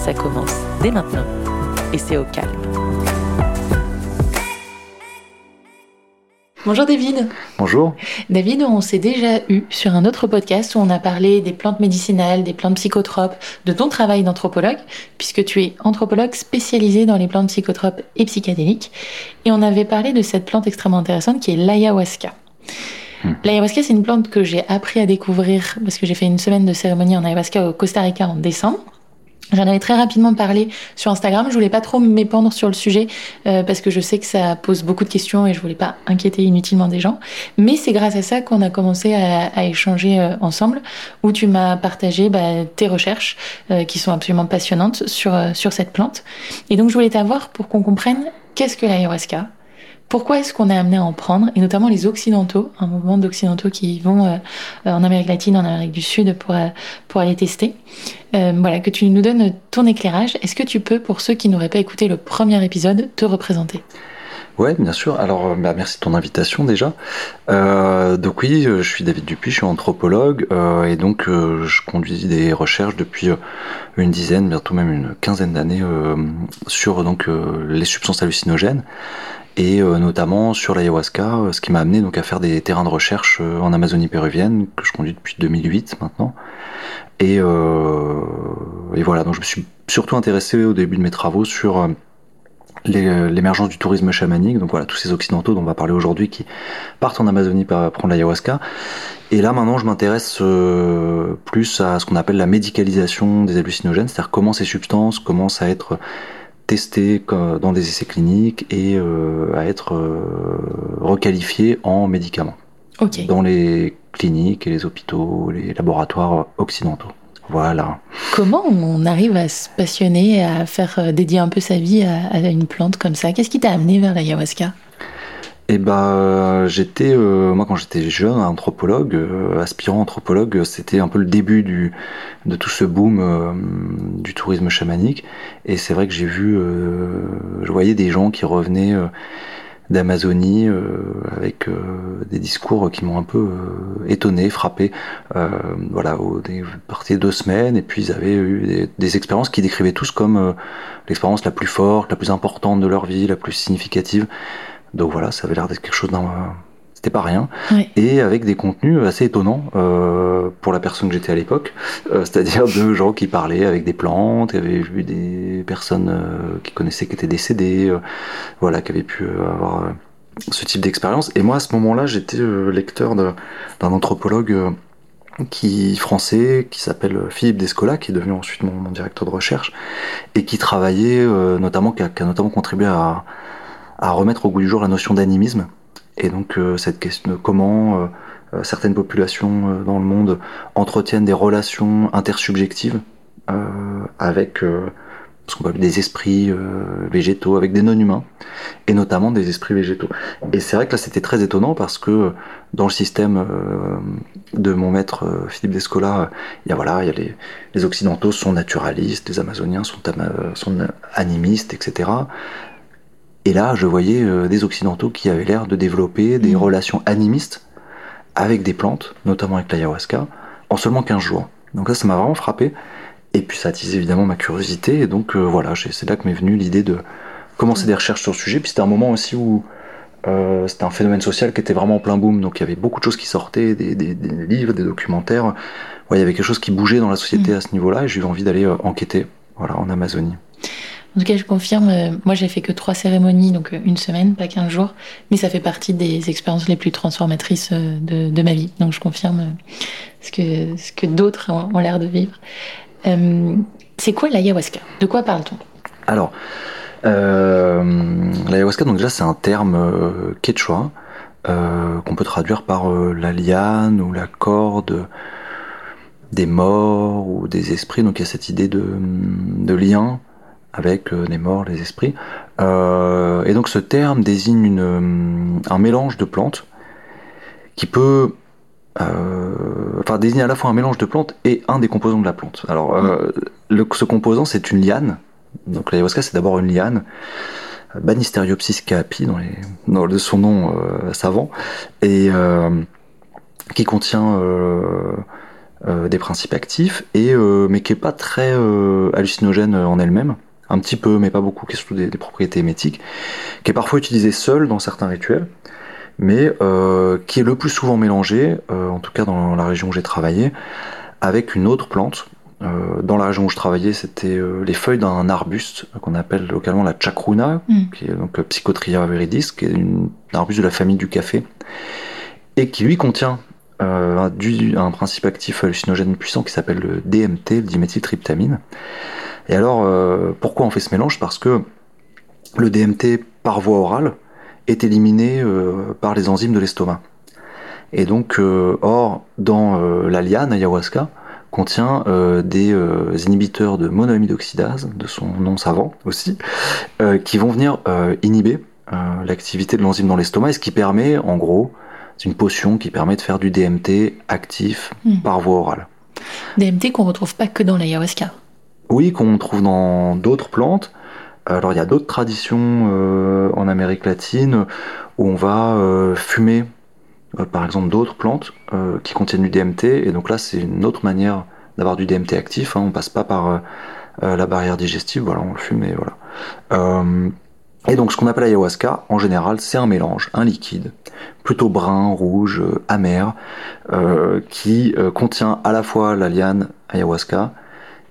Ça commence dès maintenant et c'est au calme. Bonjour David. Bonjour. David, on s'est déjà eu sur un autre podcast où on a parlé des plantes médicinales, des plantes psychotropes, de ton travail d'anthropologue, puisque tu es anthropologue spécialisé dans les plantes psychotropes et psychédéliques. Et on avait parlé de cette plante extrêmement intéressante qui est l'ayahuasca. Hmm. L'ayahuasca, c'est une plante que j'ai appris à découvrir parce que j'ai fait une semaine de cérémonie en ayahuasca au Costa Rica en décembre. J'en avais très rapidement parlé sur Instagram. Je voulais pas trop m'épandre sur le sujet euh, parce que je sais que ça pose beaucoup de questions et je voulais pas inquiéter inutilement des gens. Mais c'est grâce à ça qu'on a commencé à, à échanger euh, ensemble, où tu m'as partagé bah, tes recherches euh, qui sont absolument passionnantes sur sur cette plante. Et donc je voulais t'avoir pour qu'on comprenne qu'est-ce que l'ayahuasca, pourquoi est-ce qu'on est amené à en prendre, et notamment les Occidentaux, un mouvement d'Occidentaux qui vont euh, en Amérique latine, en Amérique du Sud pour, euh, pour aller tester. Euh, voilà, que tu nous donnes ton éclairage. Est-ce que tu peux, pour ceux qui n'auraient pas écouté le premier épisode, te représenter? Ouais, bien sûr. Alors, bah, merci de ton invitation déjà. Euh, donc oui, je suis David Dupuis, je suis anthropologue euh, et donc je conduis des recherches depuis une dizaine, bientôt même une quinzaine d'années sur donc les substances hallucinogènes et euh, notamment sur l'ayahuasca, euh, ce qui m'a amené donc à faire des terrains de recherche euh, en Amazonie péruvienne que je conduis depuis 2008 maintenant. Et, et voilà, donc je me suis surtout intéressé au début de mes travaux sur l'émergence du tourisme chamanique, donc voilà, tous ces occidentaux dont on va parler aujourd'hui qui partent en Amazonie pour prendre l'ayahuasca. Et là maintenant je m'intéresse plus à ce qu'on appelle la médicalisation des hallucinogènes, c'est-à-dire comment ces substances commencent à être testé dans des essais cliniques et euh, à être euh, requalifié en médicaments dans les cliniques et les hôpitaux, les laboratoires occidentaux. Voilà. Comment on arrive à se passionner, à faire euh, dédier un peu sa vie à, une plante comme ça? Qu'est-ce qui t'a amené vers l'ayahuasca? Eh ben, j'étais, euh, moi quand j'étais jeune, anthropologue, euh, aspirant anthropologue, c'était un peu le début de tout ce boom euh, du tourisme chamanique. Et c'est vrai que j'ai vu, je voyais des gens qui revenaient d'Amazonie avec des discours qui m'ont un peu étonné, frappé. voilà, au, des deux semaines, et puis ils avaient eu des expériences qui décrivaient tous comme l'expérience la plus forte, la plus importante de leur vie, la plus significative. Donc voilà, ça avait l'air d'être quelque chose d'un c'était pas rien, et avec des contenus assez étonnants euh, pour la personne que j'étais à l'époque, euh, c'est-à-dire de gens qui parlaient avec des plantes, qui avaient vu des personnes euh, qui connaissaient qui étaient décédées, voilà, qui avaient pu avoir ce type d'expérience. Et moi à ce moment-là, j'étais lecteur d'un anthropologue qui français qui s'appelle Philippe Descola, qui est devenu ensuite mon, mon, directeur de recherche, et qui travaillait notamment, qui a, qui a notamment contribué à à remettre au goût du jour la notion d'animisme. Et donc euh, cette question de comment euh, euh, certaines populations dans le monde entretiennent des relations intersubjectives avec ce qu'on appelle des esprits végétaux, avec des non-humains, et notamment des esprits végétaux. Et c'est vrai que là c'était très étonnant parce que dans le système de mon maître Philippe Descola, il y a voilà, il y a les, les occidentaux sont naturalistes, les amazoniens sont, sont animistes, etc. Et là, je voyais euh, des Occidentaux qui avaient l'air de développer des mm. relations animistes avec des plantes, notamment avec l'ayahuasca, en seulement 15 jours. Donc là, ça m'a vraiment frappé. Et puis ça attise évidemment ma curiosité. Et donc euh, voilà, c'est là que m'est venue l'idée de commencer des recherches sur le sujet. Puis c'était un moment aussi où euh, c'était un phénomène social qui était vraiment en plein boom. Donc il y avait beaucoup de choses qui sortaient, des, livres, des documentaires. Ouais, il y avait quelque chose qui bougeait dans la société mm. à ce niveau-là. Et j'ai eu envie d'aller enquêter voilà, en Amazonie. En tout cas, je confirme, euh, moi j'ai fait que trois cérémonies, donc euh, une semaine, pas 15 jours, mais ça fait partie des expériences les plus transformatrices euh, de, ma vie. Donc je confirme ce que, ce que d'autres ont, l'air de vivre. c'est quoi l'ayahuasca? De quoi parle-t-on? Alors, l'ayahuasca, donc déjà c'est un terme quechua qu'on peut traduire par la liane ou la corde des morts ou des esprits. Donc il y a cette idée de lien avec les morts, les esprits. et donc ce terme désigne une, un mélange de plantes qui peut enfin désigne à la fois un mélange de plantes et un des composants de la plante. Alors le, ce composant c'est une liane. Donc l'ayahuasca c'est d'abord une liane Banisteriopsis caapi dans, de son nom euh, savant, et euh, qui contient euh, des principes actifs, et, mais qui est pas très hallucinogène en elle-même, un petit peu, mais pas beaucoup, qui est surtout des, propriétés émétiques, qui est parfois utilisé seul dans certains rituels, mais qui est le plus souvent mélangé, en tout cas dans la région où j'ai travaillé, avec une autre plante euh, dans la région où je travaillais, c'était euh, les feuilles d'un arbuste qu'on appelle localement la chacruna, mm. qui est donc euh, Psychotria viridis, qui est une, un arbuste de la famille du café, et qui lui contient un, un, principe actif hallucinogène puissant qui s'appelle le DMT, le diméthyltryptamine. Et alors, pourquoi on fait ce mélange? Parce que le DMT par voie orale est éliminé par les enzymes de l'estomac. Et donc, or, dans la liane ayahuasca, contient euh, des euh, inhibiteurs de monoamide oxydase, de son nom savant aussi, euh, qui vont venir inhiber l'activité de l'enzyme dans l'estomac, et ce qui permet, en gros, c'est une potion qui permet de faire du DMT actif hmm. par voie orale. DMT qu'on retrouve pas que dans l'ayahuasca. Oui, qu'on trouve dans d'autres plantes. Alors il y a d'autres traditions en Amérique latine où on va fumer euh, par exemple d'autres plantes euh, qui contiennent du DMT. Et donc là, c'est une autre manière d'avoir du DMT actif. Hein. On passe pas par euh, la barrière digestive, voilà, on le fume et voilà. et donc ce qu'on appelle ayahuasca, en général, c'est un mélange, un liquide, plutôt brun, rouge, amer, qui contient à la fois la liane ayahuasca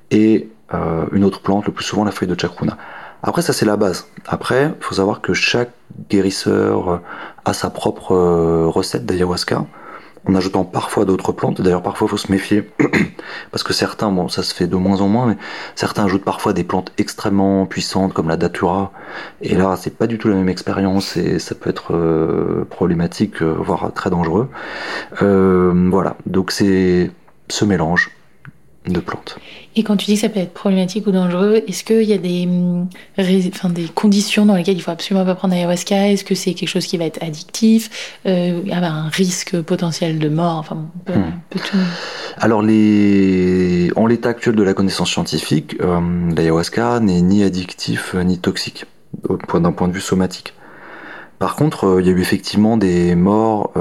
et une autre plante, le plus souvent la feuille de chacruna. Après, ça c'est la base. Après, il faut savoir que chaque guérisseur euh, a sa propre euh, recette d'ayahuasca, en ajoutant parfois d'autres plantes. D'ailleurs, parfois, il faut se méfier, parce que certains, bon, ça se fait de moins en moins, mais certains ajoutent parfois des plantes extrêmement puissantes, comme la datura. Et là, c'est pas du tout la même expérience, et ça peut être euh, problématique, voire très dangereux. voilà, donc c'est ce mélange de plantes. Et quand tu dis que ça peut être problématique ou dangereux, est-ce qu'il y a des, hum, enfin, des conditions dans lesquelles il faut absolument pas prendre ayahuasca? Est-ce que c'est quelque chose qui va être addictif? Euh, y a un risque potentiel de mort? Enfin, hmm. Alors, les... en l'état actuel de la connaissance scientifique, euh, l'ayahuasca n'est ni addictif euh, ni toxique d'un point de vue somatique. Par contre, euh, il y a eu effectivement des morts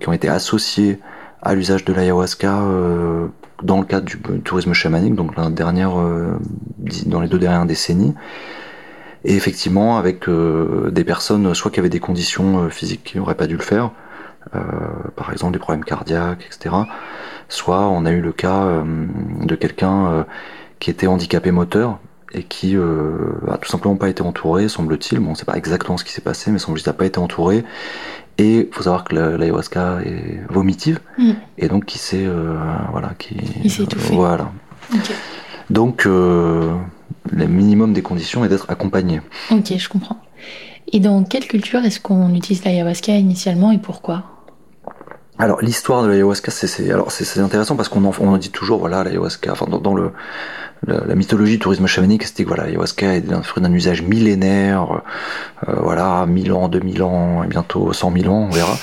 qui ont été associées à l'usage de l'ayahuasca dans le cadre du tourisme chamanique, donc la dernière, euh, dans les deux dernières décennies. Et effectivement, avec euh, des personnes, soit qui avaient des conditions euh, physiques qui n'auraient pas dû le faire, par exemple des problèmes cardiaques, etc. Soit on a eu le cas de quelqu'un qui était handicapé moteur et qui a tout simplement pas été entouré, semble-t-il. Bon, on sait pas exactement ce qui s'est passé, mais semble-t-il n'a pas été entouré et il faut savoir que l'ayahuasca est vomitive, mm. et donc qui s'est euh, voilà, qui il s'est étouffé. Voilà. Donc euh, le minimum des conditions est d'être accompagné. Ok, je comprends. Et dans quelle culture est-ce qu'on utilise l'ayahuasca initialement et pourquoi? Alors l'histoire de l'ayahuasca, c'est alors c'est intéressant parce qu'on en, on dit toujours voilà l'ayahuasca, enfin dans, le la, mythologie du tourisme chamanique, c'était que voilà l'ayahuasca est un fruit d'un usage millénaire, euh, voilà 1000 ans, 2000 ans, et bientôt 100 000 ans, on verra.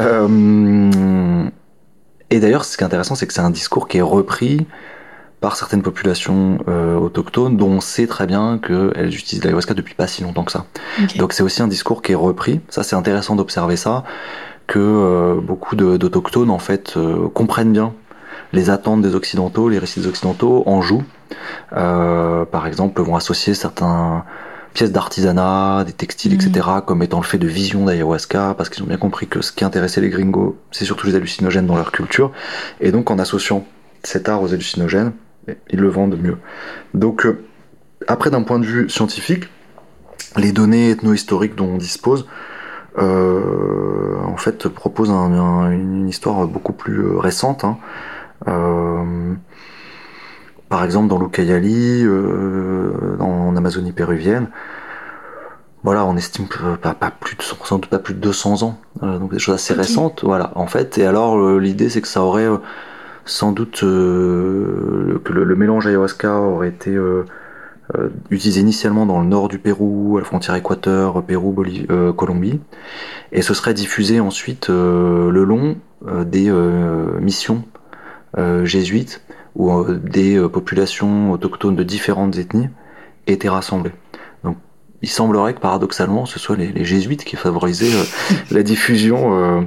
Euh, et d'ailleurs, ce qui est intéressant, c'est que c'est un discours qui est repris par certaines populations euh, autochtones dont on sait très bien qu'elles utilisent l'ayahuasca depuis pas si longtemps que ça. Donc c'est aussi un discours qui est repris. Ça, c'est intéressant d'observer ça que euh, beaucoup d'autochtones en fait euh, comprennent bien les attentes des occidentaux, les récits des occidentaux en jouent. Euh, par exemple, vont associer certains pièces d'artisanat, des textiles, etc., mhm. comme étant le fait de vision d'ayahuasca, parce qu'ils ont bien compris que ce qui intéressait les gringos, c'est surtout les hallucinogènes dans leur culture. Et donc, en associant cet art aux hallucinogènes, ils le vendent mieux. Donc, après, d'un point de vue scientifique, les données ethno-historiques dont on dispose euh, en fait propose une histoire beaucoup plus euh, récente. Hein. Euh, par exemple dans l'Ucayali, en Amazonie péruvienne, voilà, on estime pas, pas, plus de sans doute pas plus de 200 ans, donc des choses assez récentes, voilà, en fait. Et alors l'idée c'est que ça aurait sans doute que le, mélange ayahuasca aurait été utilisé initialement dans le nord du Pérou, à la frontière Équateur, Pérou, Colombie, et ce serait diffusé ensuite le long des missions jésuites où des populations autochtones de différentes ethnies étaient rassemblées il semblerait que paradoxalement, ce soit les, jésuites qui favorisaient euh, la diffusion, euh,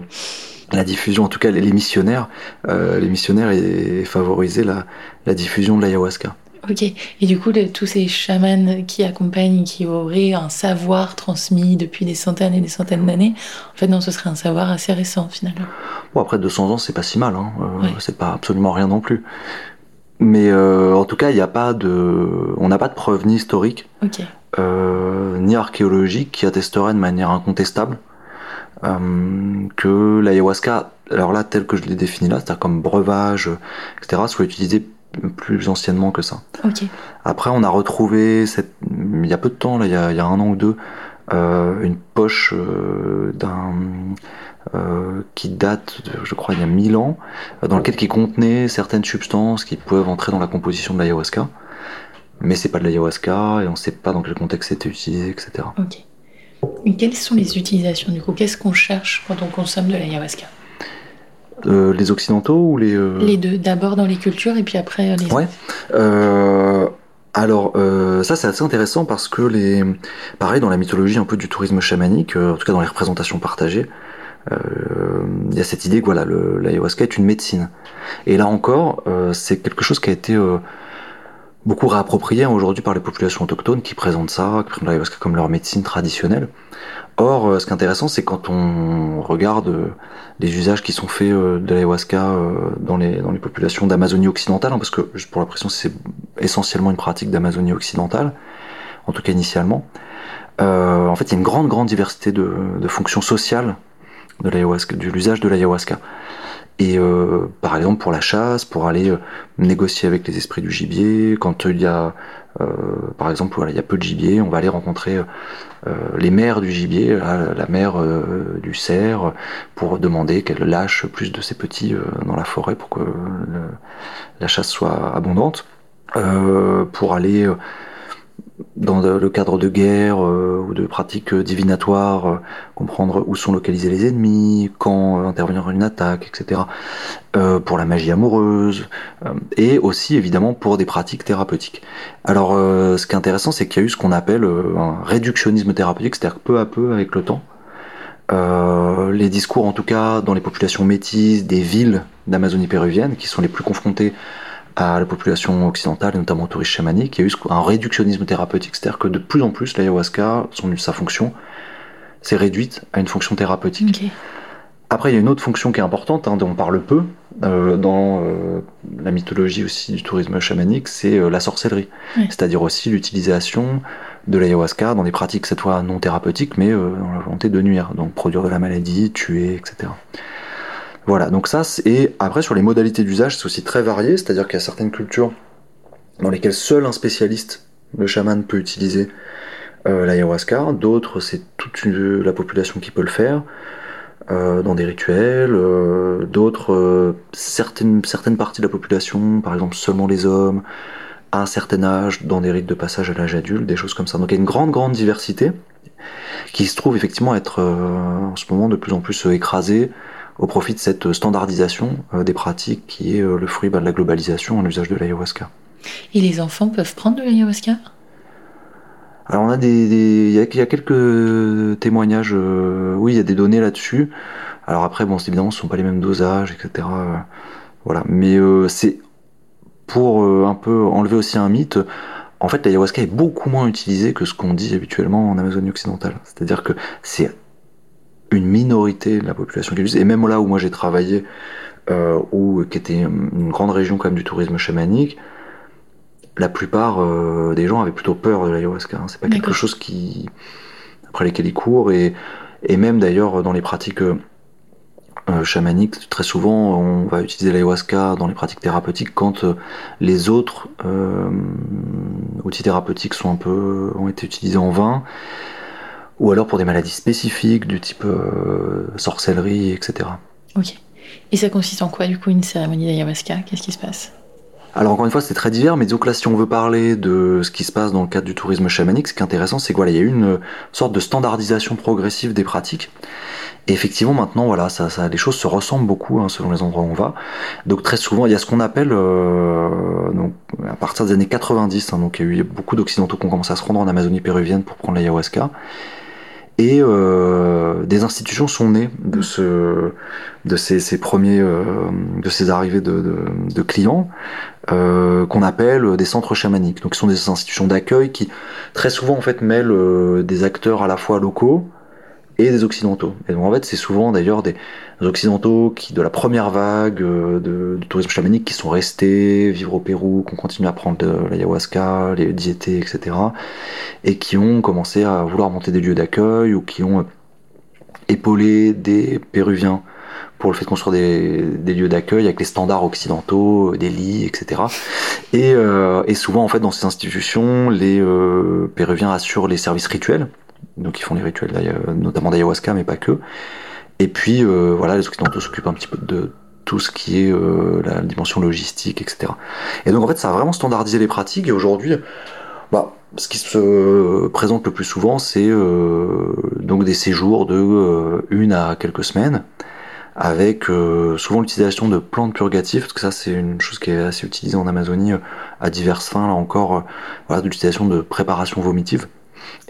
la diffusion, en tout cas les, missionnaires, euh, les missionnaires et, favorisaient la, diffusion de l'ayahuasca. Ok, et du coup, tous ces chamans qui accompagnent, qui auraient un savoir transmis depuis des centaines et des centaines d'années, en fait, non, ce serait un savoir assez récent finalement. Bon, après 200 ans, c'est pas si mal, hein. c'est pas absolument rien non plus. Mais en tout cas, il n'y a pas de, on n'a pas de preuves ni historiques Ok. Euh, ni archéologique qui attesterait de manière incontestable euh, que l'ayahuasca, alors là, tel que je l'ai défini là, c'est-à-dire comme breuvage, etc., soit utilisé plus anciennement que ça. Après, on a retrouvé, cette, il y a peu de temps, là, il, y a, il y a un an ou deux, euh, une poche d'un qui date, je crois, il y a 1000 ans, dans lequel qui contenait certaines substances qui peuvent entrer dans la composition de l'ayahuasca mais c'est pas de l'ayahuasca et on sait pas dans quel contexte c'était utilisé, etc. Ok. Et quelles sont les utilisations du coup? Qu'est-ce qu'on cherche quand on consomme de l'ayahuasca? Euh, Les occidentaux ou les euh, Les deux. D'abord dans les cultures et puis après euh, les. Ouais. alors ça c'est assez intéressant parce que les, pareil dans la mythologie un peu du tourisme chamanique, en tout cas dans les représentations partagées, il y a cette idée que voilà, l'ayahuasca est une médecine. Et là encore, c'est quelque chose qui a été beaucoup réapproprié aujourd'hui par les populations autochtones qui présentent ça, qui présentent l'ayahuasca comme leur médecine traditionnelle. Or, euh, ce qui est intéressant, c'est quand on regarde euh, les usages qui sont faits euh, de l'ayahuasca dans les, dans les populations d'Amazonie occidentale, hein, parce que, pour la pression, c'est essentiellement une pratique d'Amazonie occidentale, en tout cas initialement. en fait, il y a une grande, grande diversité de, de fonctions sociales de l'ayahuasca, l'usage de l'ayahuasca. Et euh, par exemple pour la chasse, pour aller euh, négocier avec les esprits du gibier, quand il y a, euh, par exemple, voilà, il y a peu de gibier, on va aller rencontrer les mères du gibier, la, mère du cerf, pour demander qu'elle lâche plus de ses petits dans la forêt pour que la chasse soit abondante. pour aller dans le cadre de guerre euh, ou de pratiques divinatoires, euh, comprendre où sont localisés les ennemis, quand euh, intervenir une attaque, etc. pour la magie amoureuse, et aussi évidemment pour des pratiques thérapeutiques. Alors ce qui est intéressant, c'est qu'il y a eu ce qu'on appelle un réductionnisme thérapeutique, c'est-à-dire peu à peu avec le temps. les discours en tout cas dans les populations métisses des villes d'Amazonie péruvienne, qui sont les plus confrontées à la population occidentale, et notamment aux touristes chamaniques, il y a eu un réductionnisme thérapeutique, c'est-à-dire que de plus en plus l'ayahuasca, sa fonction, s'est réduite à une fonction thérapeutique. Après, il y a une autre fonction qui est importante, hein, dont on parle peu euh, dans euh, la mythologie aussi du tourisme chamanique, c'est euh, la sorcellerie. C'est-à-dire aussi l'utilisation de l'ayahuasca dans des pratiques cette fois non thérapeutiques, mais dans la volonté de nuire, donc produire de la maladie, tuer, etc. Voilà, donc ça, et après sur les modalités d'usage, c'est aussi très varié, c'est-à-dire qu'il y a certaines cultures dans lesquelles seul un spécialiste, le chaman, peut utiliser euh, l'ayahuasca, d'autres c'est toute la population qui peut le faire, euh, dans des rituels, euh, d'autres, certaines, certaines parties de la population, par exemple seulement les hommes, à un certain âge, dans des rites de passage à l'âge adulte, des choses comme ça. Donc il y a une grande, grande diversité qui se trouve effectivement être en ce moment de plus en plus écrasée au profit de cette standardisation euh, des pratiques qui est euh, le fruit bah, de la globalisation en usage de l'ayahuasca. Et les enfants peuvent prendre de l'ayahuasca? Alors on a des, il, y a, quelques témoignages, euh, oui il y a des données là-dessus. Alors après bon évidemment ce sont pas les mêmes dosages etc. voilà, mais c'est pour un peu enlever aussi un mythe. En fait l'ayahuasca est beaucoup moins utilisé que ce qu'on dit habituellement en Amazonie occidentale. C'est-à-dire que c'est une minorité de la population qui l'utilise. Et même là où moi j'ai travaillé, euh, où, qui était une grande région quand même du tourisme chamanique, la plupart euh, des gens avaient plutôt peur de l'ayahuasca. Hein. C'est pas quelque chose qui après lesquels ils courent et, et même d'ailleurs dans les pratiques euh, chamaniques, très souvent on va utiliser l'ayahuasca dans les pratiques thérapeutiques quand euh, les autres euh, outils thérapeutiques sont un peu ont été utilisés en vain ou alors pour des maladies spécifiques du type euh, sorcellerie, etc. Ok. Et ça consiste en quoi, du coup, une cérémonie d'ayahuasca? Qu'est-ce qui se passe? Alors encore une fois, c'est très divers, mais que là, si on veut parler de ce qui se passe dans le cadre du tourisme chamanique, ce qui est intéressant, c'est qu'il voilà, y a eu une sorte de standardisation progressive des pratiques. Et effectivement, maintenant, voilà, ça, ça, les choses se ressemblent beaucoup hein, selon les endroits où on va. Donc très souvent, il y a ce qu'on appelle, euh, donc, à partir des années 90, hein, donc il y a eu beaucoup d'occidentaux qui ont commencé à se rendre en Amazonie péruvienne pour prendre l'ayahuasca. Et euh, des institutions sont nées de, ce, de ces, premiers, euh, de ces arrivées de, clients euh, qu'on appelle des centres chamaniques. Donc, ce sont des institutions d'accueil qui très souvent en fait mêlent des acteurs à la fois locaux et des occidentaux. Et donc en fait, c'est souvent d'ailleurs des occidentaux qui, de la première vague euh, de, tourisme chamanique, qui sont restés vivre au Pérou, qui ont continué à prendre de l'ayahuasca, les diétés, etc. Et qui ont commencé à vouloir monter des lieux d'accueil ou qui ont épaulé des Péruviens pour le fait de construire des, des lieux d'accueil avec les standards occidentaux, des lits, etc. Et, euh, et, souvent, en fait, dans ces institutions, les euh, Péruviens assurent les services rituels donc ils font les rituels notamment d'ayahuasca, mais pas que. Et puis euh, voilà, les occidentaux s'occupent un petit peu de tout ce qui est euh, la dimension logistique, etc. Et donc en fait, ça a vraiment standardisé les pratiques. Et aujourd'hui, bah, ce qui se présente le plus souvent, c'est euh, donc des séjours de euh, une à quelques semaines, avec euh, souvent l'utilisation de plantes purgatives, parce que ça c'est une chose qui est assez utilisée en Amazonie à diverses fins, là encore, voilà, de l'utilisation de préparation vomitive.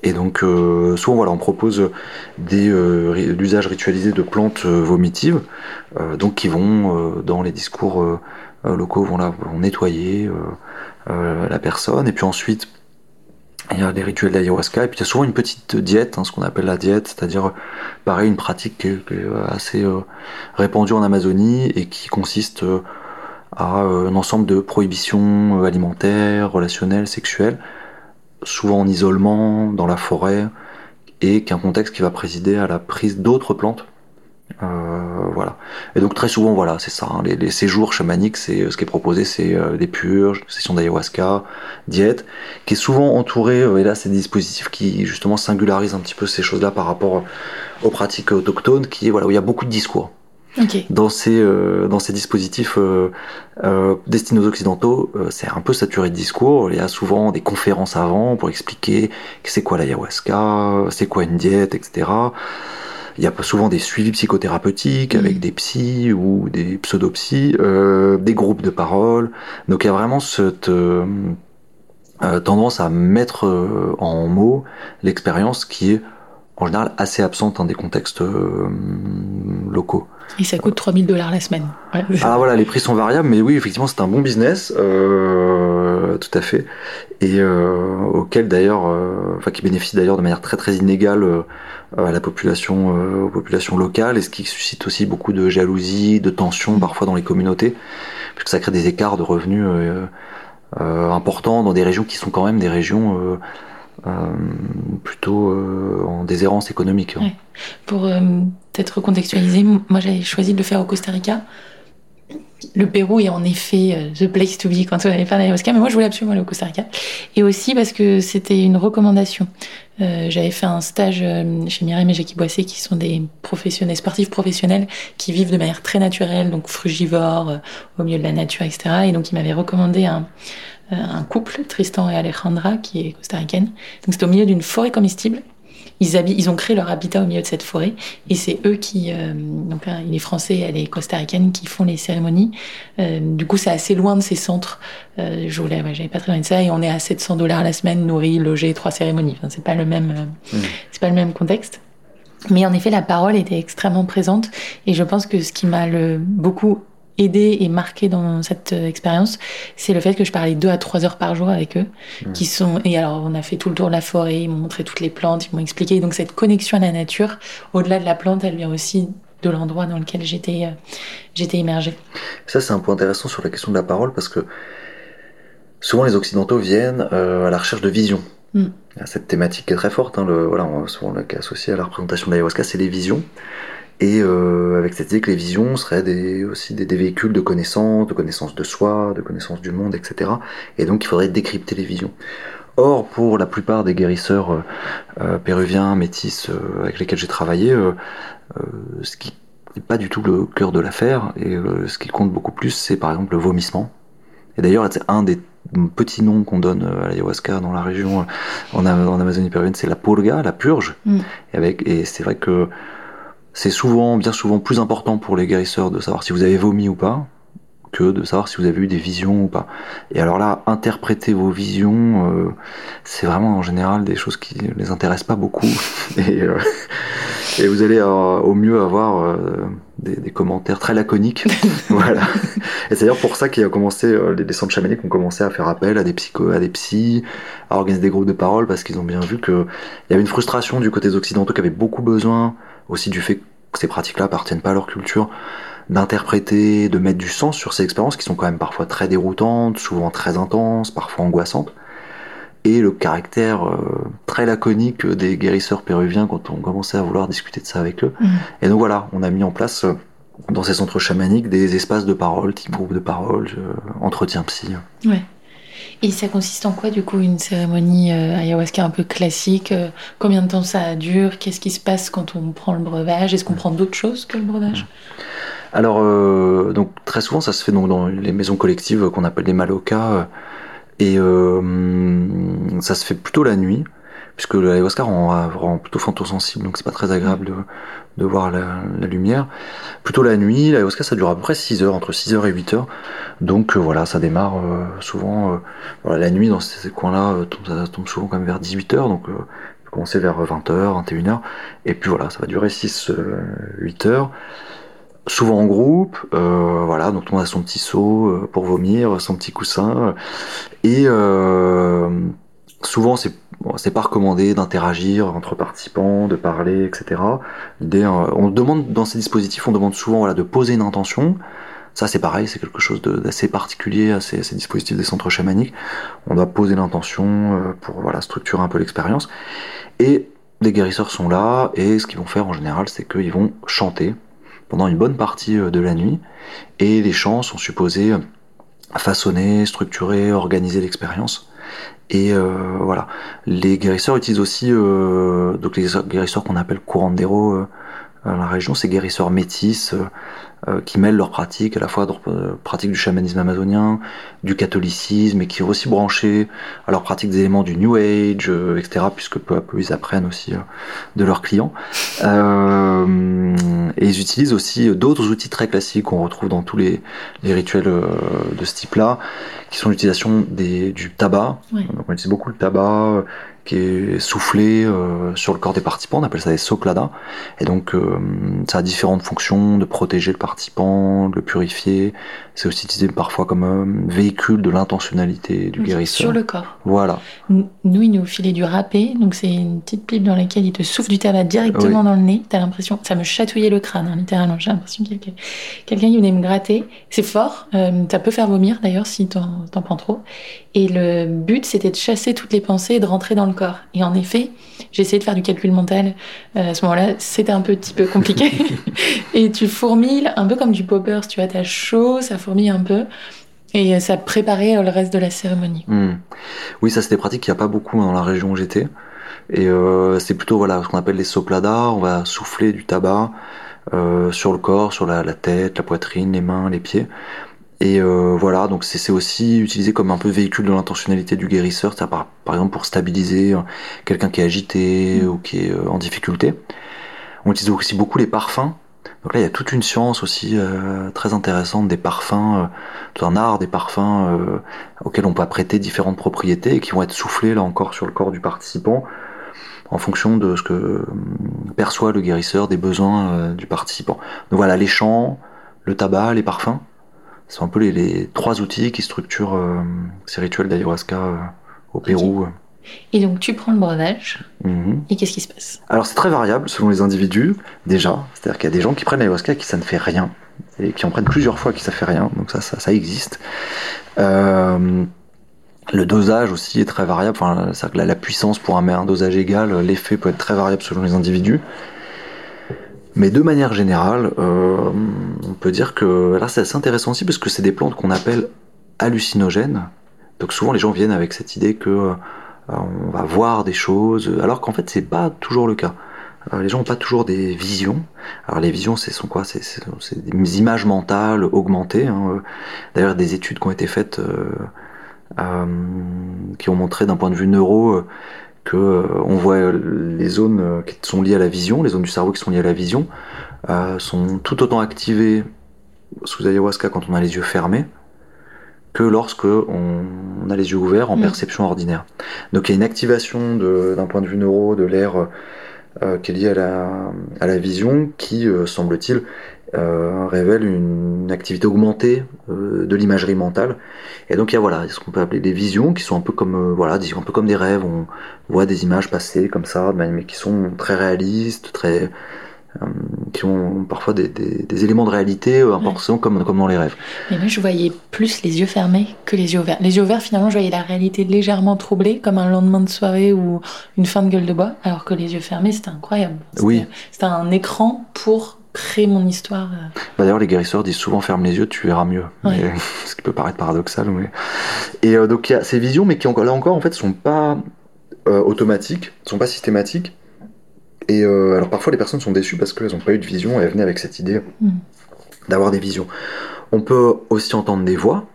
Et donc euh, souvent voilà, on propose des euh, l'usage ritualisé de plantes euh, vomitives, euh, donc qui vont euh, dans les discours locaux vont, vont nettoyer la personne, et puis ensuite il y a les rituels d'ayahuasca, et puis il y a souvent une petite diète, hein, ce qu'on appelle la diète, c'est-à-dire pareil une pratique qui est assez répandue en Amazonie et qui consiste à un ensemble de prohibitions alimentaires, relationnelles, sexuelles souvent en isolement, dans la forêt, et qu'un contexte qui va présider à la prise d'autres plantes. Euh, voilà. Et donc très souvent, voilà, c'est ça. Hein, les, les, séjours chamaniques, c'est ce qui est proposé, c'est euh, des purges, sessions d'ayahuasca, diète, qui est souvent entouré. Euh, et là, c'est des dispositifs qui justement singularisent un petit peu ces choses-là par rapport aux pratiques autochtones, qui voilà où il y a beaucoup de discours. Okay. Dans, ces, euh, dans ces dispositifs euh, euh, destinés aux occidentaux, c'est un peu saturé de discours. Il y a souvent des conférences avant pour expliquer c'est quoi l'ayahuasca, c'est quoi une diète, etc. Il y a souvent des suivis psychothérapeutiques mmh. avec des psys ou des pseudopsies, des groupes de parole. Donc il y a vraiment cette tendance à mettre en mots l'expérience qui est en général assez absente dans des contextes locaux. Et ça coûte 3000 dollars la semaine. Ouais. Ah voilà, les prix sont variables, mais oui, effectivement, c'est un bon business, euh, tout à fait, et euh, auquel d'ailleurs, euh, enfin qui bénéficie d'ailleurs de manière très très inégale euh, à la population, euh, aux populations locales, et ce qui suscite aussi beaucoup de jalousie, de tension parfois dans les communautés, puisque ça crée des écarts de revenus euh, importants dans des régions qui sont quand même des régions euh, plutôt euh, en déshérence économique. Ouais. Pour euh, peut-être recontextualiser, moi j'avais choisi de le faire au Costa Rica. Le Pérou est en effet the place to be quand on allait faire l'ayahuasca, mais moi je voulais absolument aller au Costa Rica. Et aussi parce que c'était une recommandation. Euh, j'avais fait un stage chez Mireille et Jackie Boissé, qui sont des professionnels, sportifs professionnels, qui vivent de manière très naturelle, donc frugivores, euh, au milieu de la nature, etc. Et donc ils m'avaient recommandé un, un couple, Tristan et Alejandra, qui est costaricaine. Donc c'était au milieu d'une forêt comestible. Ils, ils ont créé leur habitat au milieu de cette forêt et c'est eux qui, euh, donc il est français, elle est costaricaine, qui font les cérémonies. Euh, du coup, c'est assez loin de ces centres. Euh, je voulais, ouais, j'avais pas très loin de ça et on est à 700 dollars la semaine, nourri, logé, trois cérémonies. Enfin, c'est pas le même, mmh. c'est pas le même contexte. Mais en effet, la parole était extrêmement présente et je pense que ce qui m'a le beaucoup aidé et marqué dans cette euh, expérience, c'est le fait que je parlais deux à trois heures par jour avec eux, mmh. qui sont et alors on a fait tout le tour de la forêt, ils m'ont montré toutes les plantes, ils m'ont expliqué donc cette connexion à la nature, au-delà de la plante, elle vient aussi de l'endroit dans lequel j'étais euh, j'étais immergée. Ça c'est un point intéressant sur la question de la parole parce que souvent les occidentaux viennent euh, à la recherche de vision. Mmh. Cette thématique est très forte, hein, le, voilà, on, souvent associé à la représentation de l'ayahuasca, c'est les visions. Et euh, avec cette idée que les visions seraient des, aussi des, des, véhicules de connaissances, de connaissances de soi, de connaissances du monde, etc. Et donc il faudrait décrypter les visions. Or, pour la plupart des guérisseurs euh, euh péruviens, métis, euh, avec lesquels j'ai travaillé, euh, euh, ce qui n'est pas du tout le cœur de l'affaire. Et ce qui compte beaucoup plus, c'est par exemple le vomissement. Et d'ailleurs, c'est un des petits noms qu'on donne à l'ayahuasca dans la région, en, en Amazonie péruvienne, c'est la purga, la purge. Mm. Et, avec, et c'est vrai que c'est souvent, bien souvent, plus important pour les guérisseurs de savoir si vous avez vomi ou pas que de savoir si vous avez eu des visions ou pas. Et alors là, interpréter vos visions, euh, c'est vraiment en général des choses qui les intéressent pas beaucoup. et, euh, et, vous allez euh, au mieux avoir des, des, commentaires très laconiques. voilà. Et c'est d'ailleurs pour ça qu'il a commencé, les, centres chamaniques ont commencé à faire appel à des psychos, à des psys, à organiser des groupes de parole parce qu'ils ont bien vu qu'il y avait une frustration du côté des occidentaux qui avaient beaucoup besoin aussi du fait que ces pratiques-là appartiennent pas à leur culture, d'interpréter, de mettre du sens sur ces expériences qui sont quand même parfois très déroutantes, souvent très intenses, parfois angoissantes. Et le caractère euh, très laconique des guérisseurs péruviens quand on commençait à vouloir discuter de ça avec eux. Mmh. Et donc voilà, on a mis en place euh, dans ces centres chamaniques des espaces de parole, type groupe de parole, euh, entretien psy. Ouais. Et ça consiste en quoi, du coup, une cérémonie euh, ayahuasca un peu classique euh, Combien de temps ça dure Qu'est-ce qui se passe quand on prend le breuvage Est-ce qu'on prend d'autres choses que le breuvage? Alors, euh, donc, très souvent, ça se fait donc, dans les maisons collectives qu'on appelle les malokas. et ça se fait plutôt la nuit puisque l'ayahuasca rend, rend plutôt sensible, donc c'est pas très agréable de, de voir la, la, lumière. Plutôt la nuit, l'ayahuasca ça dure à peu près 6 heures, entre 6 heures et 8 heures. Donc euh, voilà, ça démarre euh, souvent, euh, voilà, la nuit dans ces, coins-là, ça tombe souvent quand même vers 18 heures, donc commencer vers 20 heures, 21 heures, et puis voilà, ça va durer 6, 8 heures souvent en groupe, euh, voilà, donc on a son petit seau pour vomir, son petit coussin, et euh, souvent c'est c'est pas recommandé d'interagir entre participants, de parler, etc. Euh, on demande dans ces dispositifs, on demande souvent de poser une intention. Ça, c'est pareil, c'est quelque chose d'assez particulier à ces, dispositifs des centres chamaniques. On doit poser l'intention euh, pour structurer un peu l'expérience. Et les guérisseurs sont là, et ce qu'ils vont faire en général, c'est qu'ils vont chanter pendant une bonne partie euh, de la nuit. Et les chants sont supposés façonner, structurer, organiser l'expérience. Et euh, voilà, les guérisseurs utilisent aussi euh, donc les guérisseurs qu'on appelle curandero euh, la région, ces guérisseurs métis euh, qui mêlent leurs pratiques, à la fois euh, pratiques du chamanisme amazonien, du catholicisme, et qui ont aussi branché à leur pratique des éléments du New Age, euh, etc., puisque peu à peu ils apprennent aussi de leurs clients. Euh, et ils utilisent aussi d'autres outils très classiques qu'on retrouve dans tous les, les rituels de ce type-là, qui sont l'utilisation du tabac. Donc on utilise beaucoup le tabac, qui est soufflé euh, sur le corps des participants, on appelle ça des socladas. Et donc euh, ça a différentes fonctions, de protéger le participant, de le purifier. C'est aussi utilisé parfois comme un véhicule de l'intentionnalité du guérisseur. Sur le corps. Voilà. Nous, il nous filait du râpé, donc c'est une petite pipe dans laquelle il te souffle du tabac directement dans le nez. T'as l'impression, ça me chatouillait le crâne, hein, littéralement. J'ai l'impression qu'il y a quelqu'un qui venait me gratter. C'est fort, euh, ça peut faire vomir d'ailleurs si t'en prends trop. Et le but, c'était de chasser toutes les pensées et de rentrer dans le corps. Et en effet, j'ai essayé de faire du calcul mental. Euh, à ce moment-là, c'était un petit peu compliqué. et tu fourmilles un peu comme du poppers. Tu vois, t'as chaud, ça fourmille un peu. Et ça préparait euh, le reste de la cérémonie. Hmm. Oui, ça, c'est des pratiques qu'il n'y a pas beaucoup dans la région où j'étais. Et euh, c'est plutôt voilà, ce qu'on appelle les sopladas. On va souffler du tabac sur le corps, sur la, tête, la poitrine, les mains, les pieds. Et euh, voilà, donc c'est aussi utilisé comme un peu véhicule de l'intentionnalité du guérisseur, par, par exemple pour stabiliser euh, quelqu'un qui est agité mm. ou qui est euh, en difficulté. On utilise aussi beaucoup les parfums. Donc là, il y a toute une science aussi très intéressante des parfums, tout un art des parfums auxquels on peut prêter différentes propriétés et qui vont être soufflés là encore sur le corps du participant en fonction de ce que perçoit le guérisseur des besoins du participant. Donc voilà, les chants, le tabac, les parfums. C'est un peu les, trois outils qui structurent euh, ces rituels d'ayahuasca euh, au Pérou. Et donc tu prends le breuvage, mhm. et qu'est-ce qui se passe? Alors c'est très variable selon les individus, déjà. C'est-à-dire qu'il y a des gens qui prennent l'ayahuasca et qui ça ne fait rien, et qui en prennent plusieurs fois et qui ça fait rien, donc ça, ça, ça existe. Euh, le dosage aussi est très variable, enfin, la, la puissance pour un, un dosage égal, l'effet peut être très variable selon les individus. Mais de manière générale, euh, on peut dire que là c'est assez intéressant aussi parce que c'est des plantes qu'on appelle hallucinogènes. Donc souvent les gens viennent avec cette idée que euh, on va voir des choses, alors qu'en fait c'est pas toujours le cas. les gens n'ont pas toujours des visions. Alors les visions, c'est sont quoi? C'est des images mentales augmentées. Hein. D'ailleurs, des études qui ont été faites qui ont montré d'un point de vue neuro que on voit les zones qui sont liées à la vision, les zones du cerveau qui sont liées à la vision, sont tout autant activées sous ayahuasca quand on a les yeux fermés que lorsque on, a les yeux ouverts en mm. perception ordinaire. Donc il y a une activation d'un point de vue neuro de l'air euh, qui est lié à la, à la vision qui, euh, semble-t-il, euh, révèle une activité augmentée de l'imagerie mentale. Et donc il y a voilà ce qu'on peut appeler des visions qui sont un peu comme voilà un peu comme des rêves. On voit des images passer comme ça, mais qui sont très réalistes, très euh, qui ont parfois des, éléments de réalité euh, importants comme, comme dans les rêves. Mais moi, je voyais plus les yeux fermés que les yeux ouverts. Les yeux ouverts, finalement, je voyais la réalité légèrement troublée, comme un lendemain de soirée ou une fin de gueule de bois, alors que les yeux fermés, c'était incroyable. Oui. C'était un écran pour créer mon histoire. Euh. Bah, d'ailleurs, les guérisseurs disent souvent ferme les yeux, tu verras mieux. ce qui peut paraître paradoxal. Mais... Et donc, il y a ces visions, mais qui, là encore, en fait, sont pas automatiques, sont pas systématiques. Et euh, alors parfois les personnes sont déçues parce qu'elles n'ont pas eu de vision et elles venaient avec cette idée mm. d'avoir des visions. On peut aussi entendre des voix,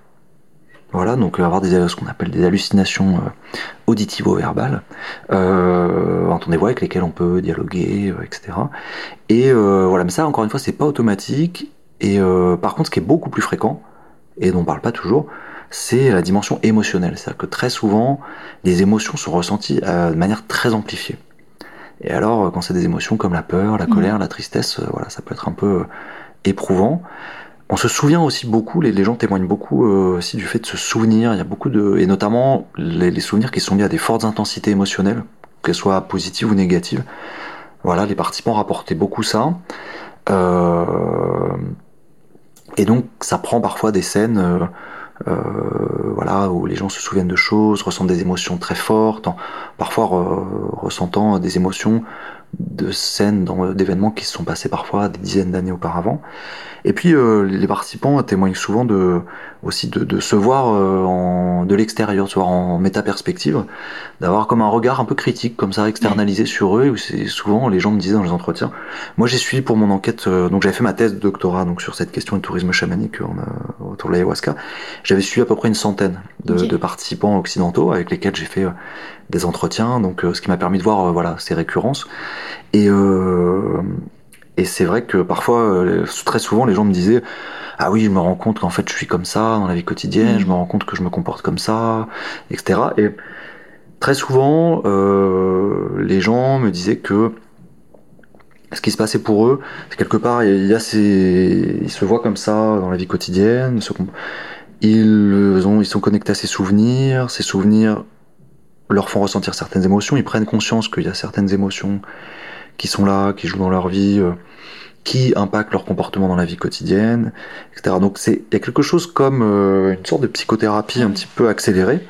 voilà, donc avoir des, ce qu'on appelle des hallucinations euh, auditivo-verbales, euh, entendre des voix avec lesquelles on peut dialoguer, euh, etc. Et voilà, mais ça encore une fois c'est pas automatique. Et par contre, ce qui est beaucoup plus fréquent et dont on parle pas toujours, c'est la dimension émotionnelle. C'est-à-dire que très souvent, les émotions sont ressenties de manière très amplifiée. Et alors, euh, quand c'est des émotions comme la peur, la colère, mm. la tristesse, euh, voilà, ça peut être un peu euh, éprouvant. On se souvient aussi beaucoup, les, gens témoignent beaucoup aussi du fait de se souvenir. Il y a beaucoup de, et notamment les, souvenirs qui sont liés à des fortes intensités émotionnelles, qu'elles soient positives ou négatives. Voilà, les participants rapportaient beaucoup ça. et donc, ça prend parfois des scènes euh, voilà, où les gens se souviennent de choses, ressentent des émotions très fortes, parfois ressentant des émotions de scènes, d'événements qui se sont passés parfois des dizaines d'années auparavant. Et puis euh, les participants témoignent souvent de, aussi de, de se voir euh, en, de l'extérieur, de se voir en méta-perspective, d'avoir comme un regard un peu critique, comme ça, externalisé sur eux. C'est souvent, les gens me disaient dans les entretiens, moi j'ai suivi pour mon enquête, euh, donc j'avais fait ma thèse de doctorat donc sur cette question du tourisme chamanique autour de l'ayahuasca. J'avais suivi à peu près une centaine de, de participants occidentaux avec lesquels j'ai fait des entretiens, donc ce qui m'a permis de voir voilà ces récurrences. Et et c'est vrai que parfois, euh, très souvent, les gens me disaient Ah oui, je me rends compte qu'en fait, je suis comme ça dans la vie quotidienne, je me rends compte que je me comporte comme ça, etc. Et très souvent, euh, les gens me disaient que ce qui se passait pour eux, c'est quelque part, il y a ces... ils se voient comme ça dans la vie quotidienne, ils, ont, ils sont connectés à ces souvenirs, ces souvenirs leur font ressentir certaines émotions, ils prennent conscience qu'il y a certaines émotions qui sont là, qui jouent dans leur vie, euh, qui impactent leur comportement dans la vie quotidienne, etc. Donc c'est il y a quelque chose comme euh, une sorte de psychothérapie un petit peu accélérée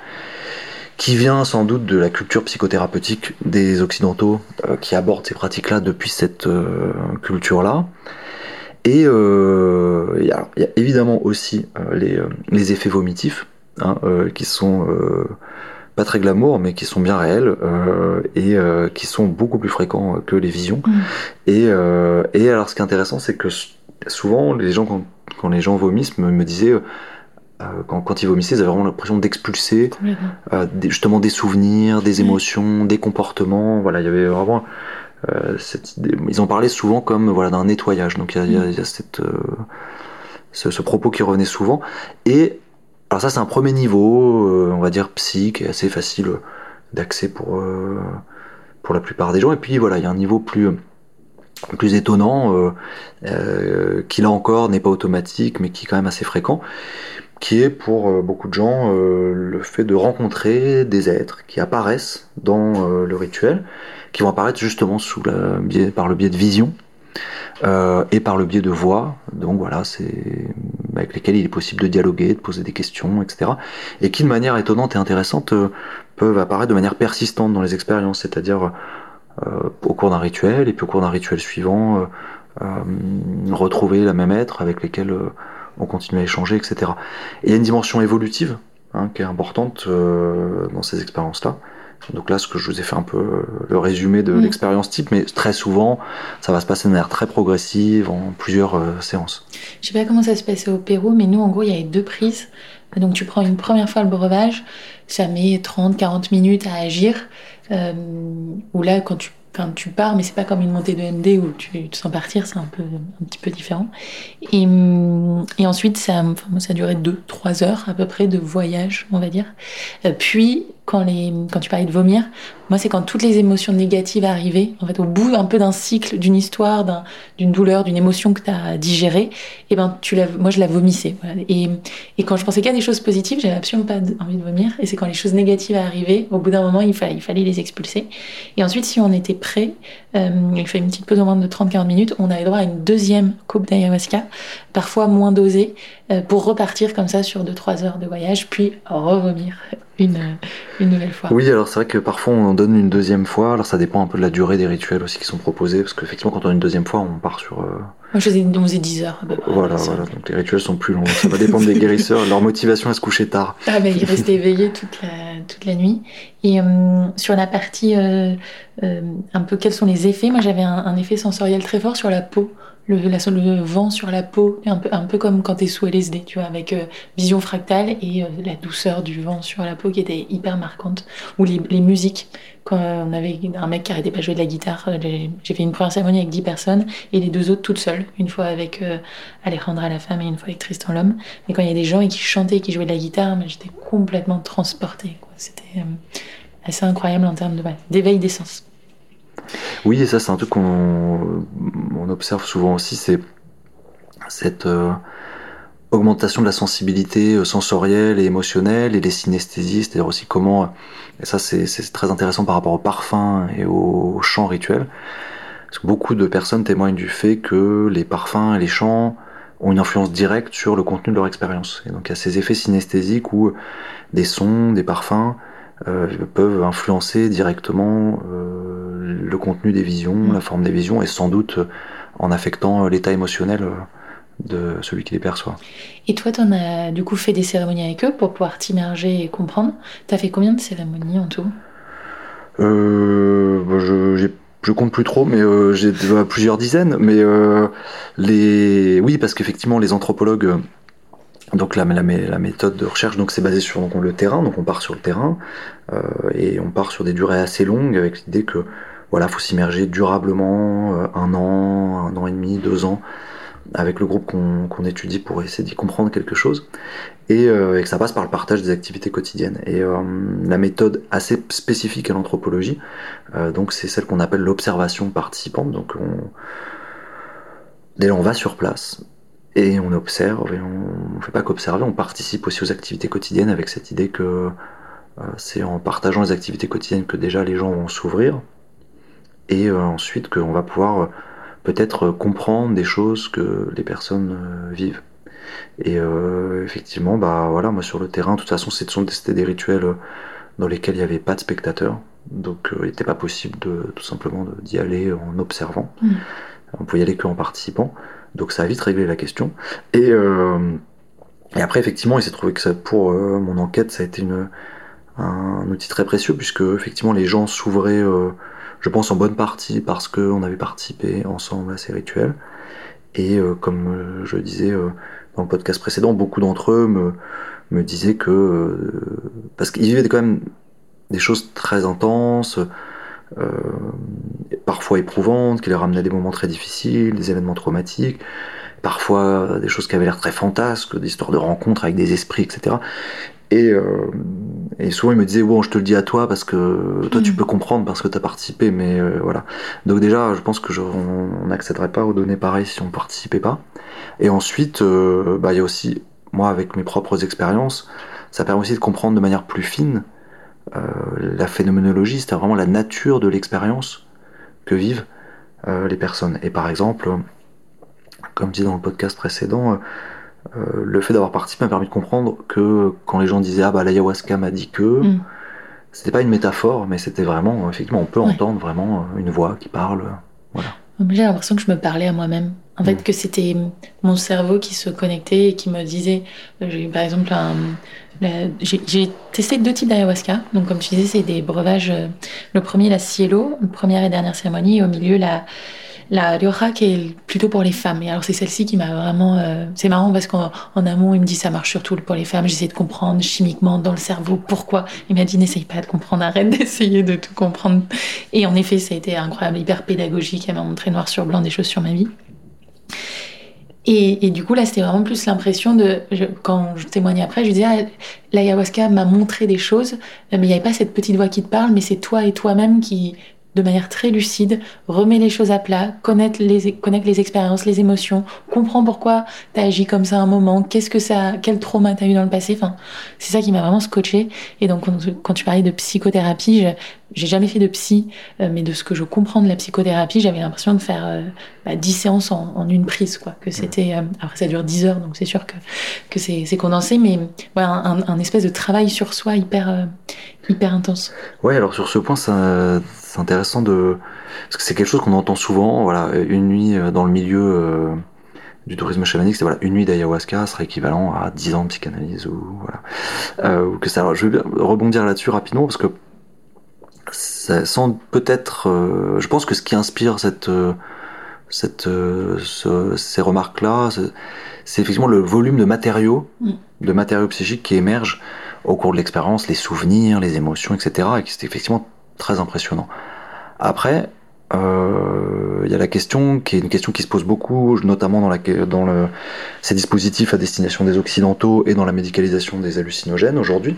qui vient sans doute de la culture psychothérapeutique des occidentaux euh, qui abordent ces pratiques-là depuis cette culture-là. Et il y, a évidemment aussi les, les, effets vomitifs hein, qui sont pas très glamour, mais qui sont bien réels euh, et euh, qui sont beaucoup plus fréquents que les visions. Mm. Et, euh, et alors, ce qui est intéressant, c'est que souvent, les gens, quand, quand les gens vomissent, me, me disaient euh, quand, quand, ils vomissaient, ils avaient vraiment l'impression d'expulser euh, justement des souvenirs, des mm. émotions, des comportements. Voilà, il y avait vraiment cette idée. Ils en parlaient souvent comme voilà d'un nettoyage. Donc il y a, il y a, cette ce, ce, propos qui revenait souvent. Et alors ça c'est un premier niveau, euh, on va dire psy, qui est assez facile d'accès pour, euh, pour la plupart des gens. Et puis voilà, il y a un niveau plus, étonnant, euh, qui là encore n'est pas automatique, mais qui est quand même assez fréquent, qui est pour beaucoup de gens le fait de rencontrer des êtres qui apparaissent dans le rituel, qui vont apparaître justement par le biais de vision. et par le biais de voix. Donc voilà, c'est avec lesquels il est possible de dialoguer, de poser des questions, etc. Et qui, de manière étonnante et intéressante, euh, peuvent apparaître de manière persistante dans les expériences, c'est-à-dire euh, au cours d'un rituel, et puis au cours d'un rituel suivant, euh, retrouver la même être avec lesquels on continue à échanger, etc. Et il y a une dimension évolutive hein, qui est importante dans ces expériences-là, Donc là, ce que je vous ai fait un peu euh, le résumé de Mm. l'expérience type, mais très souvent, ça va se passer de manière très progressive en plusieurs euh, séances. Je sais pas comment ça se passait au Pérou, mais nous, en gros, il y avait deux prises. Donc, tu prends une première fois le breuvage, ça met 30, 40 minutes à agir. Euh, ou là, quand tu, tu pars, mais c'est pas comme une montée de MD où tu te sens partir, c'est un peu, un petit peu différent. Et, et ensuite, ça, enfin, moi, ça a duré 2, 3 heures à peu près de voyage, on va dire. Puis, quand, les, quand tu parlais de vomir, moi, c'est quand toutes les émotions négatives arrivaient, en fait, au bout un peu d'un cycle, d'une histoire, d'un- d'une douleur, d'une émotion que tu as digérée, et ben, tu la, moi, je la vomissais. Et, et quand je pensais qu'à des choses positives, j'avais absolument pas envie de vomir. Et c'est quand les choses négatives arrivaient, au bout d'un moment, il fallait, fallait les expulser. Et ensuite, si on était prêt, euh, il fait une petite pause au moins de 30-40 minutes, on avait droit à une deuxième coupe d'ayahuasca, parfois moins dosée, euh, pour repartir comme ça sur 2-3 heures de voyage, puis revomir une, une nouvelle fois. Oui, alors c'est vrai que parfois on en donne une deuxième fois. Alors ça dépend un peu de la durée des rituels aussi qui sont proposés, parce qu'effectivement quand on a une deuxième fois, on part sur... euh, Moi, je faisais, on faisait 10 heures voilà, voilà, donc les rituels sont plus longs. Ça va dépendre des guérisseurs, leur motivation à se coucher tard. Ah ben, il restait éveillé toute la, toute la nuit. Et euh, sur la partie euh, euh, un peu quels sont les effets, moi j'avais un, un effet sensoriel très fort sur la peau. Le, la, le vent sur la peau, un peu, un peu comme quand t'es sous LSD, tu vois, avec euh, vision fractale et euh, la douceur du vent sur la peau qui était hyper marquante. Ou les, les musiques, quand euh, on avait un mec qui arrêtait pas de jouer de la guitare, euh, j'ai fait une première cérémonie avec 10 personnes et les deux autres toutes seules, une fois avec euh, Alejandra la femme et une fois avec Tristan l'homme. Mais quand il y a des gens et qui chantaient, qui jouaient de la guitare, j'étais complètement transportée. C'était euh, assez incroyable en termes de d'éveil des sens. Oui, et ça c'est un truc qu'on on observe souvent aussi, c'est cette euh, augmentation de la sensibilité euh, sensorielle et émotionnelle et les synesthésies, c'est-à-dire aussi comment, et ça c'est très intéressant par rapport au parfum et au chant rituel, parce que beaucoup de personnes témoignent du fait que les parfums et les chants ont une influence directe sur le contenu de leur expérience. Et donc il y a ces effets synesthésiques où des sons, des parfums peuvent influencer directement euh, le contenu des visions, Mm. la forme des visions, et sans doute euh, en affectant euh, l'état émotionnel euh, de celui qui les perçoit. Et toi, t'en as du coup fait des cérémonies avec eux pour pouvoir t'immerger et comprendre. T'as fait combien de cérémonies en tout? Euh, bah, je, je compte plus trop, mais euh, j'ai déjà plusieurs dizaines. Mais euh, les, oui, parce qu'effectivement, les anthropologues, euh, donc la, la, méthode de recherche, donc c'est basé sur donc, le terrain, donc on part sur le terrain euh, et on part sur des durées assez longues avec l'idée que voilà, faut s'immerger durablement, euh, un an, un an et demi, deux ans, avec le groupe qu'on qu'on étudie pour essayer d'y comprendre quelque chose, et, euh, et que ça passe par le partage des activités quotidiennes. Et euh, la méthode assez spécifique à l'anthropologie, euh, donc c'est celle qu'on appelle l'observation participante. Donc on, déjà on va sur place et on observe et on, on fait pas qu'observer, on participe aussi aux activités quotidiennes avec cette idée que euh, c'est en partageant les activités quotidiennes que déjà les gens vont s'ouvrir et euh, ensuite qu'on va pouvoir euh, peut-être comprendre des choses que les personnes vivent. Et euh, effectivement, bah voilà, moi sur le terrain, de toute façon, c'était des rituels dans lesquels il n'y avait pas de spectateurs, donc euh, il n'était pas possible de tout simplement d'y aller en observant. Mm. On pouvait y aller qu'en participant, donc ça a vite réglé la question. Et, euh, et après, effectivement, il s'est trouvé que ça, pour euh, mon enquête, ça a été un outil très précieux puisque effectivement les gens s'ouvraient, euh, je pense en bonne partie parce qu'on avait participé ensemble à ces rituels. Et comme je disais dans le podcast précédent, beaucoup d'entre eux me, me disaient que parce qu'ils vivaient quand même des choses très intenses, euh, parfois éprouvantes, qui les ramenaient à des moments très difficiles, des événements traumatiques, parfois des choses qui avaient l'air très fantasques, des histoires de rencontres avec des esprits, etc. Et, euh, et souvent ils me disaient bon je te le dis à toi parce que toi tu Mhm. peux comprendre parce que tu as participé mais euh, voilà donc déjà je pense que je, on n'accéderait pas aux données pareilles si on participait pas et ensuite euh, bah, il y a aussi moi avec mes propres expériences ça permet aussi de comprendre de manière plus fine euh, la phénoménologie c'est vraiment la nature de l'expérience que vivent euh, les personnes et par exemple comme dit dans le podcast précédent euh, le fait d'avoir participé m'a permis de comprendre que quand les gens disaient ah bah l'ayahuasca m'a dit que Mm. c'était pas une métaphore mais c'était vraiment effectivement on peut Ouais. entendre vraiment une voix qui parle J'ai l'impression que je me parlais à moi-même. En fait, Mm. que c'était mon cerveau qui se connectait et qui me disait. J'ai eu par exemple un, j'ai testé deux types d'ayahuasca. Donc, comme tu disais, c'est des breuvages. Euh, le premier, la cielo, première et dernière cérémonie, et au milieu, la, la rioja qui est plutôt pour les femmes. Et alors c'est celle-ci qui m'a vraiment... Euh, c'est marrant parce qu'en amont, il me dit ça marche surtout pour les femmes. J'essaie de comprendre chimiquement dans le cerveau pourquoi. Il m'a dit n'essaye pas de comprendre, arrête d'essayer de tout comprendre. Et en effet, ça a été incroyable, hyper pédagogique. Elle m'a montré noir sur blanc des choses sur ma vie. Et, du coup, là, c'était vraiment plus l'impression de, quand je témoignais après, je disais, ah, l'ayahuasca m'a montré des choses, mais il n'y avait pas cette petite voix qui te parle, mais c'est toi et toi-même qui, de manière très lucide, remets les choses à plat, connaître les, les expériences, les émotions, comprends pourquoi tu as agi comme ça à un moment, qu'est-ce que ça, quel trauma tu eu dans le passé. Enfin, c'est ça qui m'a vraiment scotché. Et donc, quand, tu parlais de psychothérapie, j'ai jamais fait de psy, euh, mais de ce que je comprends de la psychothérapie, j'avais l'impression de faire euh, bah, 10 séances en, une prise, quoi. Que c'était, euh, après ça dure 10 heures, donc c'est sûr que, que c'est, condensé, mais voilà, un, un, espèce de travail sur soi hyper, hyper intense. Ouais, alors sur ce point, c'est intéressant de, parce que c'est quelque chose qu'on entend souvent, voilà, une nuit dans le milieu du tourisme chamanique, c'est voilà, une nuit d'ayahuasca serait équivalent à 10 ans de psychanalyse ou voilà. ou que ça. je vais rebondir là-dessus rapidement parce que ça sent peut-être. Euh, je pense que ce qui inspire cette, euh, cette, euh, ces remarques-là, c'est effectivement le volume de matériaux, mm. de matériaux psychiques qui émergent au cours de l'expérience, les souvenirs, les émotions, etc. Et effectivement très impressionnant. Après, il y a la question qui est une question qui se pose beaucoup, notamment dans, la, dans le, ces dispositifs à destination des occidentaux et dans la médicalisation des hallucinogènes aujourd'hui,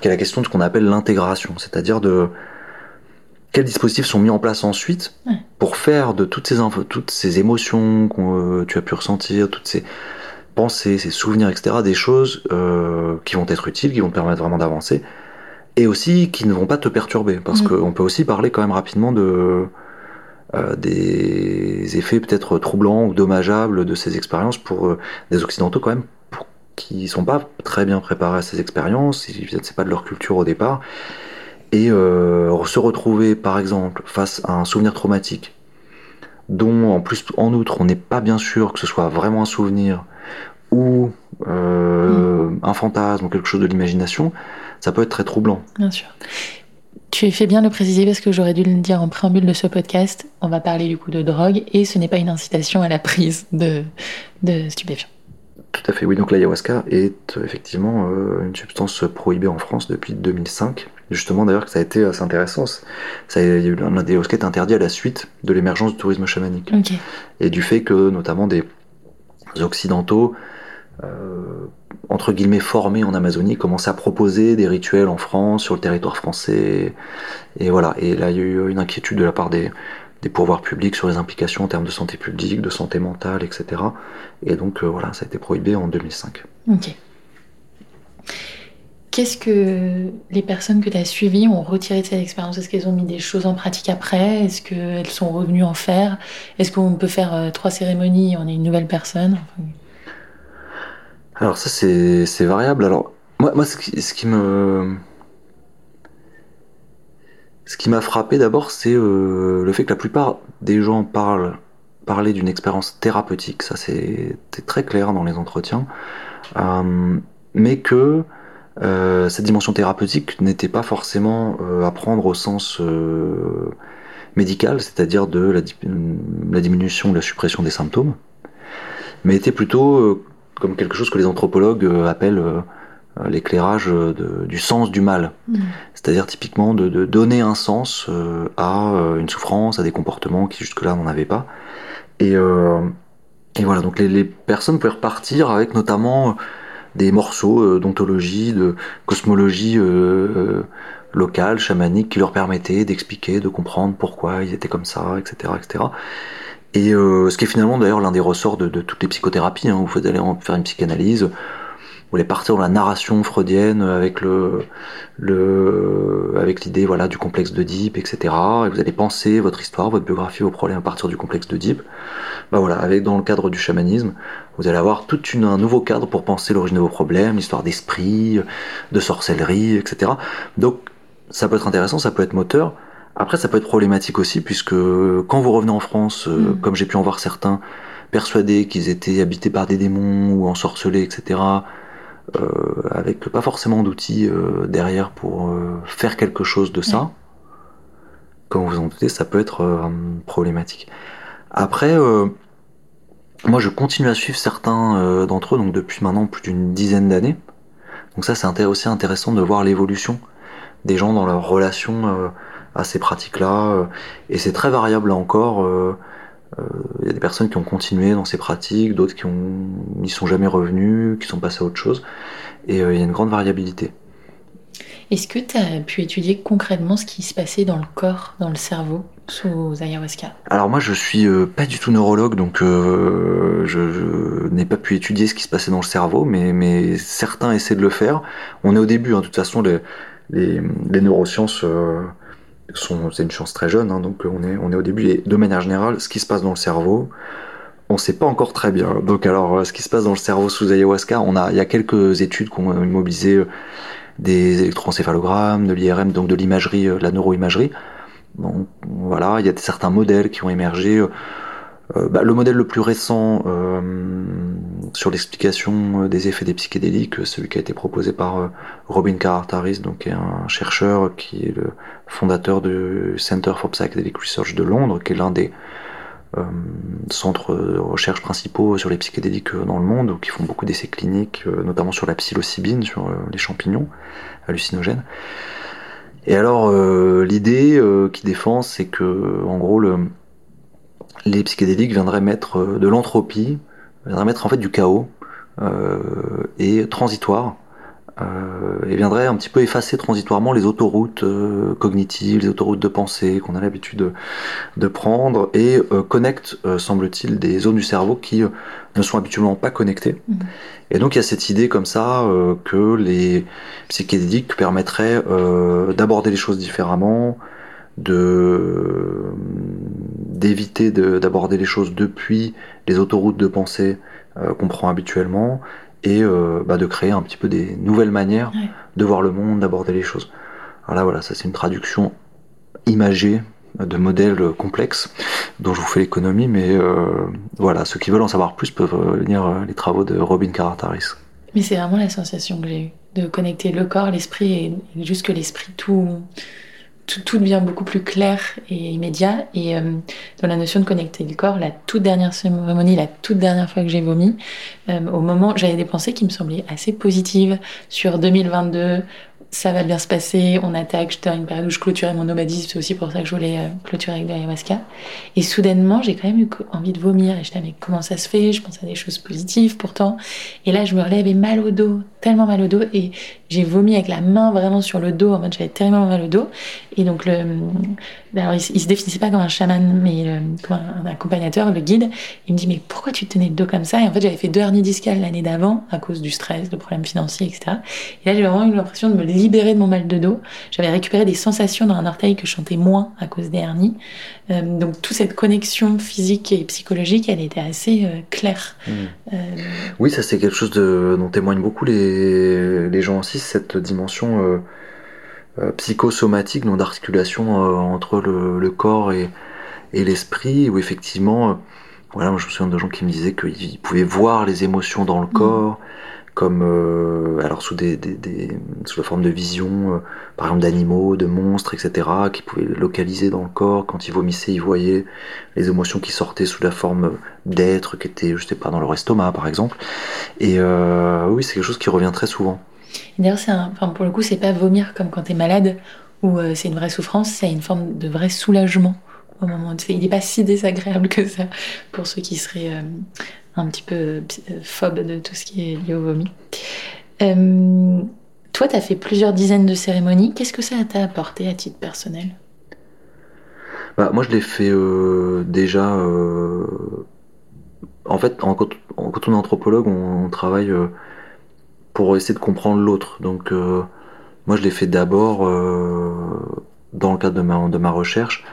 qui est la question de ce qu'on appelle l'intégration, c'est-à-dire de quels dispositifs sont mis en place ensuite pour faire de toutes ces infos, toutes ces émotions que euh, tu as pu ressentir, toutes ces pensées, ces souvenirs, etc., des choses euh, qui vont être utiles, qui vont te permettre vraiment d'avancer, et aussi qui ne vont pas te perturber, parce mm. qu'on peut aussi parler quand même rapidement de euh, des effets peut-être troublants ou dommageables de ces expériences pour des occidentaux quand même pour, qui sont pas très bien préparés à ces expériences, c'est pas de leur culture au départ et euh, se retrouver par exemple face à un souvenir traumatique dont en plus en outre on n'est pas bien sûr que ce soit vraiment un souvenir ou euh, un fantasme ou quelque chose de l'imagination, ça peut être très troublant. Bien sûr. Tu fais bien de le préciser parce que j'aurais dû le dire en préambule de ce podcast. On va parler du coup de drogue et ce n'est pas une incitation à la prise de, de stupéfiants. Tout à fait, oui. Donc l'ayahuasca est effectivement euh, une substance prohibée en France depuis 2005 Justement, d'ailleurs, que ça a été assez intéressant. Ça, il y a eu un ayahuasca est interdit à la suite de l'émergence du tourisme chamanique. Et du fait que, notamment, des Occidentaux, euh, entre guillemets, formés en Amazonie, commençaient à proposer des rituels en France, sur le territoire français. Et voilà. Et là, il y a eu une inquiétude de la part des, des pouvoirs publics sur les implications en termes de santé publique, de santé mentale, etc. Et donc, euh, voilà, ça a été prohibé en 2005. Ok. Qu'est-ce que les personnes que tu as suivies ont retiré de cette expérience? Est-ce qu'elles ont mis des choses en pratique après? Est-ce qu'elles sont revenues en faire? Est-ce qu'on peut faire euh, trois cérémonies et on est une nouvelle personne? Alors ça c'est variable. Alors moi, ce, qui, me ce qui m'a frappé d'abord c'est euh, le fait que la plupart des gens parlent parler d'une expérience thérapeutique. Ça c'est très clair dans les entretiens, euh, mais que euh, cette dimension thérapeutique n'était pas forcément à prendre au sens médical, c'est-à-dire de la, la, diminution ou la suppression des symptômes, mais était plutôt comme quelque chose que les anthropologues appellent l'éclairage du sens du mal, mmh. c'est-à-dire typiquement de, de, donner un sens à une souffrance, à des comportements qui jusque-là n'en avaient pas. Et, et voilà, donc les, les, personnes pouvaient repartir avec notamment des morceaux euh, d'ontologie, de cosmologie euh, euh, locale, chamanique, qui leur permettaient d'expliquer, de comprendre pourquoi ils étaient comme ça, etc. etc. Et ce qui est finalement d'ailleurs l'un des ressorts de, toutes les psychothérapies, hein, où vous allez faire une psychanalyse, vous allez partir dans la narration freudienne avec le, le avec l'idée voilà du complexe Deep, etc. Et vous allez penser votre histoire, votre biographie, vos problèmes à partir du complexe Deep. Bah voilà, avec dans le cadre du chamanisme, vous allez avoir tout un nouveau cadre pour penser l'origine de vos problèmes, l'histoire d'esprit, de sorcellerie, etc. Donc ça peut être intéressant, ça peut être moteur. Après, ça peut être problématique aussi, puisque quand vous revenez en France, euh, mm. comme j'ai pu en voir certains, persuadés qu'ils étaient habités par des démons ou ensorcelés, etc., avec pas forcément d'outils derrière pour faire quelque chose de ça, comme vous en doutez, ça peut être problématique. Après, moi je continue à suivre certains d'entre eux, donc depuis maintenant plus d'une dizaine d'années. Donc ça c'est aussi intéressant de voir l'évolution des gens dans leur relation à ces pratiques-là. et c'est très variable là encore. Il y a des personnes qui ont continué dans ces pratiques, d'autres qui n'y sont jamais revenus, qui sont passés à autre chose. Et il y a une grande variabilité. Est-ce que tu as pu étudier concrètement ce qui se passait dans le corps, dans le cerveau, sous ayahuasca? Alors moi je suis pas du tout neurologue, donc je, n'ai pas pu étudier ce qui se passait dans le cerveau, mais, mais certains essaient de le faire. On est au début, hein, de toute façon les, les, les neurosciences c'est une chance très jeune, hein, donc on est, on est au début. Et de manière générale, ce qui se passe dans le cerveau, on ne sait pas encore très bien. Donc alors, ce qui se passe dans le cerveau sous ayahuasca, on a, il y a quelques études qui ont immobilisé euh, des électroencéphalogrammes, de l'IRM, donc de l'imagerie, euh, de la neuroimagerie. Donc voilà, il y a certains modèles qui ont émergé. Euh, euh, bah, le modèle le plus récent euh, sur l'explication euh, des effets des psychédéliques, celui qui a été proposé par Robin Carhart-Harris, donc un chercheur qui est le fondateur du Center for Psychedelic Research de Londres, qui est l'un des centres de recherche principaux sur les psychédéliques dans le monde, qui font beaucoup d'essais cliniques, notamment sur la psilocybine, sur les champignons hallucinogènes. Et alors, l'idée qu'il défend, c'est que, en gros, le, les psychédéliques viendraient mettre euh, de l'entropie, viendraient mettre en fait du chaos euh, et transitoire, euh, et viendraient un petit peu effacer transitoirement les autoroutes cognitives, les autoroutes de pensée qu'on a l'habitude de, prendre, et connecte, semble-t-il, des zones du cerveau qui ne sont habituellement pas connectées. Mmh. Et donc il y a cette idée comme ça que les psychédéliques permettraient d'aborder les choses différemment, de d'éviter d'aborder les choses depuis les autoroutes de pensée euh, qu'on prend habituellement et euh, bah, de créer un petit peu des nouvelles manières de voir le monde, d'aborder les choses. Alors là, voilà, ça c'est une traduction imagée de modèles complexes dont je vous fais l'économie, mais euh, voilà, ceux qui veulent en savoir plus peuvent lire les travaux de Robin Carataris. Mais c'est vraiment la sensation que j'ai eue, de connecter le corps, l'esprit, et juste que l'esprit tout tout, devient beaucoup plus clair et immédiat. Et euh, dans la notion de connecter le corps, la toute dernière cérémonie, la toute dernière fois que j'ai vomi, euh, au moment, j'avais des pensées qui me semblaient assez positives sur 2022, ça va bien se passer, on attaque, j'étais dans une période où je clôturais mon nomadisme, c'est aussi pour ça que je voulais euh, clôturer avec l'ayahuasca. Et soudainement, j'ai quand même eu envie de vomir, et je mais comment ça se fait? Je pense à des choses positives pourtant. Et là, je me relève et mal au dos, tellement mal au dos, et j'ai vomi avec la main vraiment sur le dos, en mode j'avais tellement mal au dos. Et donc, le, ben alors, il, se définissait pas comme un chaman, mais comme un, accompagnateur, le guide. Il me dit, mais pourquoi tu tenais le dos comme ça? Et en fait, j'avais fait deux hernies discales l'année d'avant, à cause du stress, de problèmes financiers, etc. Et là, j'ai vraiment eu l'impression de me libérer de mon mal de dos. J'avais récupéré des sensations dans un orteil que je chantais moins à cause des hernies. Euh, donc, toute cette connexion physique et psychologique, elle était assez euh, claire. Mmh. Euh, oui, ça, c'est quelque chose de, dont témoignent beaucoup les, les gens aussi, cette dimension euh, psychosomatique, non d'articulation euh, entre le, corps et, l'esprit, où effectivement, euh, voilà, moi je me souviens de gens qui me disaient qu'ils pouvaient voir les émotions dans le mmh. corps, comme alors sous des, sous la forme de vision, par exemple d'animaux, de monstres, etc., qui pouvaient localiser dans le corps. Quand ils vomissaient, ils voyaient les émotions qui sortaient sous la forme d'êtres qui étaient, je sais pas, dans leur estomac, par exemple. Et oui, c'est quelque chose qui revient très souvent. D'ailleurs, enfin, pour le coup, c'est pas vomir comme quand tu es malade, euh, c'est une vraie souffrance, c'est une forme de vrai soulagement au moment Il n'est pas si désagréable que ça pour ceux qui seraient euh, un petit peu euh, phobes de tout ce qui est lié au vomi. toi, tu as fait plusieurs dizaines de cérémonies. Qu'est-ce que ça t'a apporté à titre personnel? Bah, Moi, je l'ai fait déjà. En fait, quand, on est anthropologue, on travaille pour essayer de comprendre l'autre. Donc euh, moi je l'ai fait d'abord euh, dans le cadre de ma recherche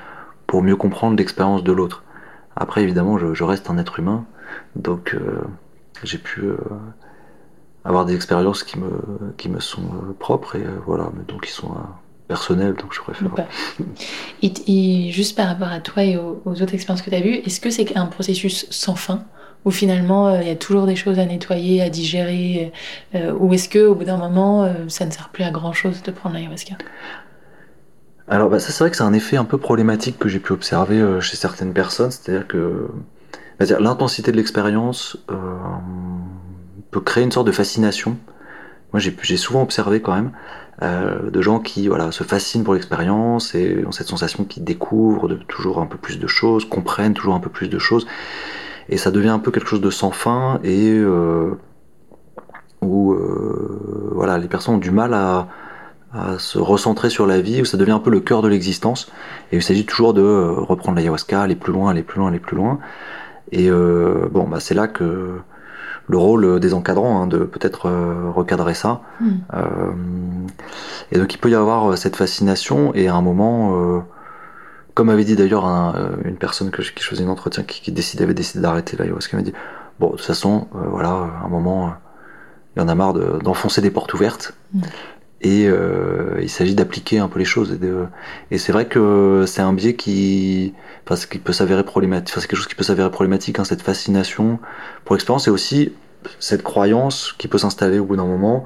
pour mieux comprendre l'expérience de l'autre. Après évidemment je, reste un être humain, donc euh, j'ai pu avoir des expériences qui me, qui me sont propres et voilà, donc qui sont personnel, donc je préfère. Et, juste par rapport à toi et aux, autres expériences que tu as vues, est-ce que c'est un processus sans fin où finalement euh, il y a toujours des choses à nettoyer, à digérer, euh, ou est-ce que au bout d'un moment euh, ça ne sert plus à grand chose de prendre l'ayahuasca? Alors bah, ça c'est vrai que c'est un effet un peu problématique que j'ai pu observer chez certaines personnes, c'est-à-dire que l'intensité de l'expérience peut créer une sorte de fascination. Moi j'ai souvent observé quand même euh, de gens qui se fascinent pour l'expérience et ont cette sensation qu'ils découvrent toujours un peu plus de choses, comprennent toujours un peu plus de choses. Et ça devient un peu quelque chose de sans fin et euh, où euh, voilà, les personnes ont du mal à, à, se recentrer sur la vie, où ça devient un peu le cœur de l'existence. Et il s'agit toujours de reprendre l'ayahuasca, aller plus loin, aller plus loin, aller plus loin. Et bon, bah, c'est là que le rôle des encadrants, hein, de peut-être euh, recadrer ça. Hmm. Euh, et donc il peut y avoir euh, cette fascination et à un moment, comme avait dit d'ailleurs une personne que, qui faisait un entretien qui, qui avait décidé d'arrêter l'ayahuasca, m'a dit bon de toute façon voilà à un moment il y en a marre d'enfoncer des portes ouvertes. Hmm. Et il s'agit d'appliquer un peu les choses. Et, et c'est vrai que c'est un biais qui, enfin, qui peut s'avérer problématique. Enfin, c'est quelque chose qui peut s'avérer problématique, hein, cette fascination pour l'expérience, et aussi cette croyance qui peut s'installer au bout d'un moment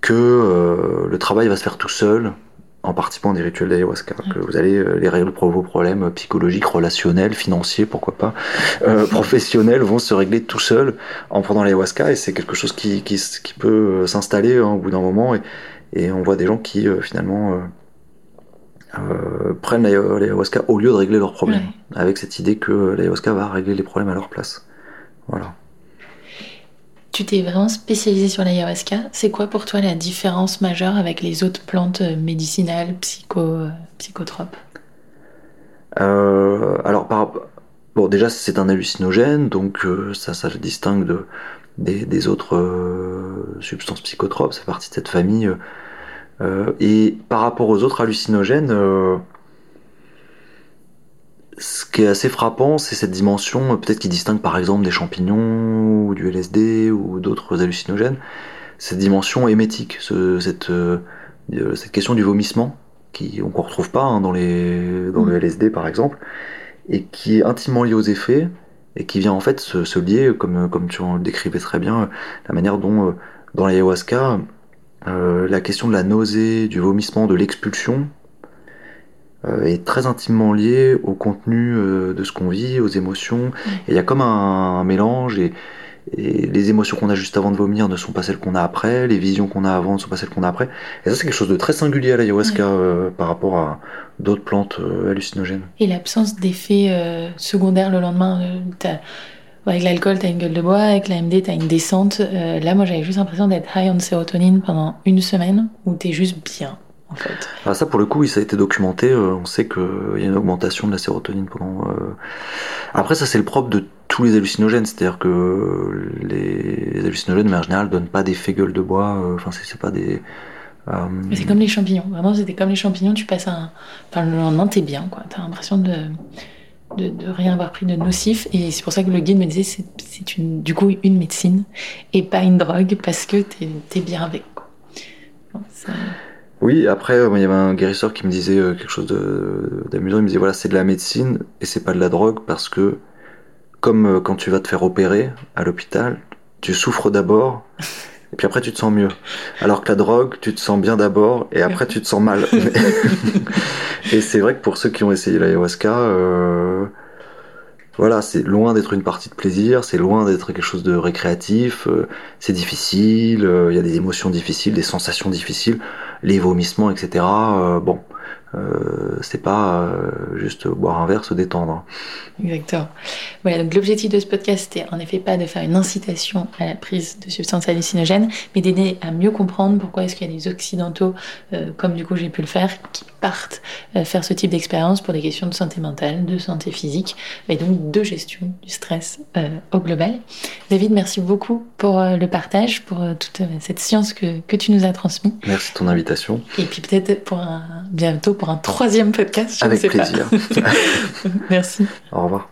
que euh, le travail va se faire tout seul en participant à des rituels d'ayahuasca, que vous allez euh, les régler vos problèmes psychologiques, relationnels, financiers, pourquoi pas, euh, professionnels vont se régler tout seuls en prenant l'ayahuasca et c'est quelque chose qui, qui, qui peut s'installer hein, au bout d'un moment et, et, on voit des gens qui finalement prennent l'ayahuasca au lieu de régler leurs problèmes, avec cette idée que l'ayahuasca va régler les problèmes à leur place. Voilà. Tu t'es vraiment spécialisé sur l'ayahuasca. C'est quoi pour toi la différence majeure avec les autres plantes euh, médicinales, psycho, euh, psychotropes euh, Alors, bon, déjà, c'est un hallucinogène, donc ça, ça le distingue de, des, autres substances psychotropes. C'est partie de cette famille. et par rapport aux autres hallucinogènes, ce qui est assez frappant, c'est cette dimension, euh, peut-être qui distingue par exemple des champignons ou du LSD ou d'autres hallucinogènes, cette dimension émétique, cette, euh, euh, cette question du vomissement, qui on ne retrouve pas hein, dans, les, dans le mm. LSD par exemple, et qui est intimement lié aux effets, et qui vient en fait se, lier, comme, comme tu en décrivais très bien, la manière dont dans l'ayahuasca, la question de la nausée, du vomissement, de l'expulsion, euh, est très intimement lié au contenu euh, de ce qu'on vit, aux émotions. Et il y a comme un, mélange et, les émotions qu'on a juste avant de vomir ne sont pas celles qu'on a après, les visions qu'on a avant ne sont pas celles qu'on a après. Et ça, c'est quelque chose de très singulier à l'ayahuasca euh, par rapport à d'autres plantes hallucinogènes. Et l'absence d'effets secondaires le lendemain. avec l'alcool, t'as une gueule de bois, avec la MD, t'as une descente. là, moi, j'avais juste l'impression d'être high en sérotonine pendant une semaine, où t'es juste bien. Ah, ça, pour le coup, ça a été documenté. Euh, on sait qu'il y a une augmentation de la sérotonine pendant. Euh, Après, ça, c'est le propre de tous les hallucinogènes. C'est-à-dire que les hallucinogènes, mais en général, donnent pas d'effet gueule de bois. Euh, enfin, c'est pas des. c'est comme les champignons. Vraiment, c'était comme les champignons. Tu passes un. Enfin, le lendemain, t'es bien, quoi. T'as l'impression de... de. rien avoir pris de nocif. Et c'est pour ça que le guide me disait c'est une, du coup une médecine et pas une drogue parce que t'es es bien avec. Quoi. Oui, après, euh, il y avait un guérisseur qui me disait euh, quelque chose d'amusant. Il me disait voilà, c'est de la médecine et c'est pas de la drogue parce que, comme euh, quand tu vas te faire opérer à l'hôpital, tu souffres d'abord et puis après tu te sens mieux. Alors que la drogue, tu te sens bien d'abord et après tu te sens mal. et c'est vrai que pour ceux qui ont essayé l'ayahuasca, voilà, c'est loin d'être une partie de plaisir, c'est loin d'être quelque chose de récréatif, c'est difficile, il y a des émotions difficiles, des sensations difficiles les vomissements, etc. Euh, bon, euh, c'est pas euh, juste boire un verre, se détendre. Exactement. Voilà, donc l'objectif de ce podcast, c'était en effet pas de faire une incitation à la prise de substances hallucinogènes, mais d'aider à mieux comprendre pourquoi est-ce qu'il y a des occidentaux, comme du coup j'ai pu le faire, qui partent faire ce type d'expérience pour des questions de santé mentale, de santé physique, et donc de gestion du stress au global. David, merci beaucoup pour le partage, pour toute cette science que, que tu nous as transmise. Merci de ton invitation. Et puis peut-être pour un, bientôt pour un troisième podcast. Je Avec plaisir. Merci. Au revoir.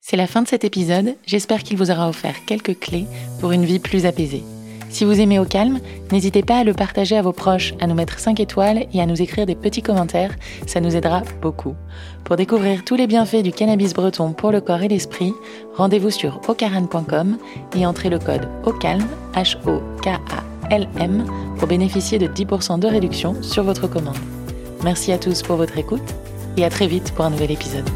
C'est la fin de cet épisode. J'espère qu'il vous aura offert quelques clés pour une vie plus apaisée. Si vous aimez Au Calme, n'hésitez pas à le partager à vos proches, à nous mettre 5 étoiles et à nous écrire des petits commentaires, ça nous aidera beaucoup. Pour découvrir tous les bienfaits du cannabis breton pour le corps et l'esprit, rendez-vous sur ocaran.com et entrez le code OCALM, H-O-K-A-L-M, pour bénéficier de 10% de réduction sur votre commande. Merci à tous pour votre écoute et à très vite pour un nouvel épisode.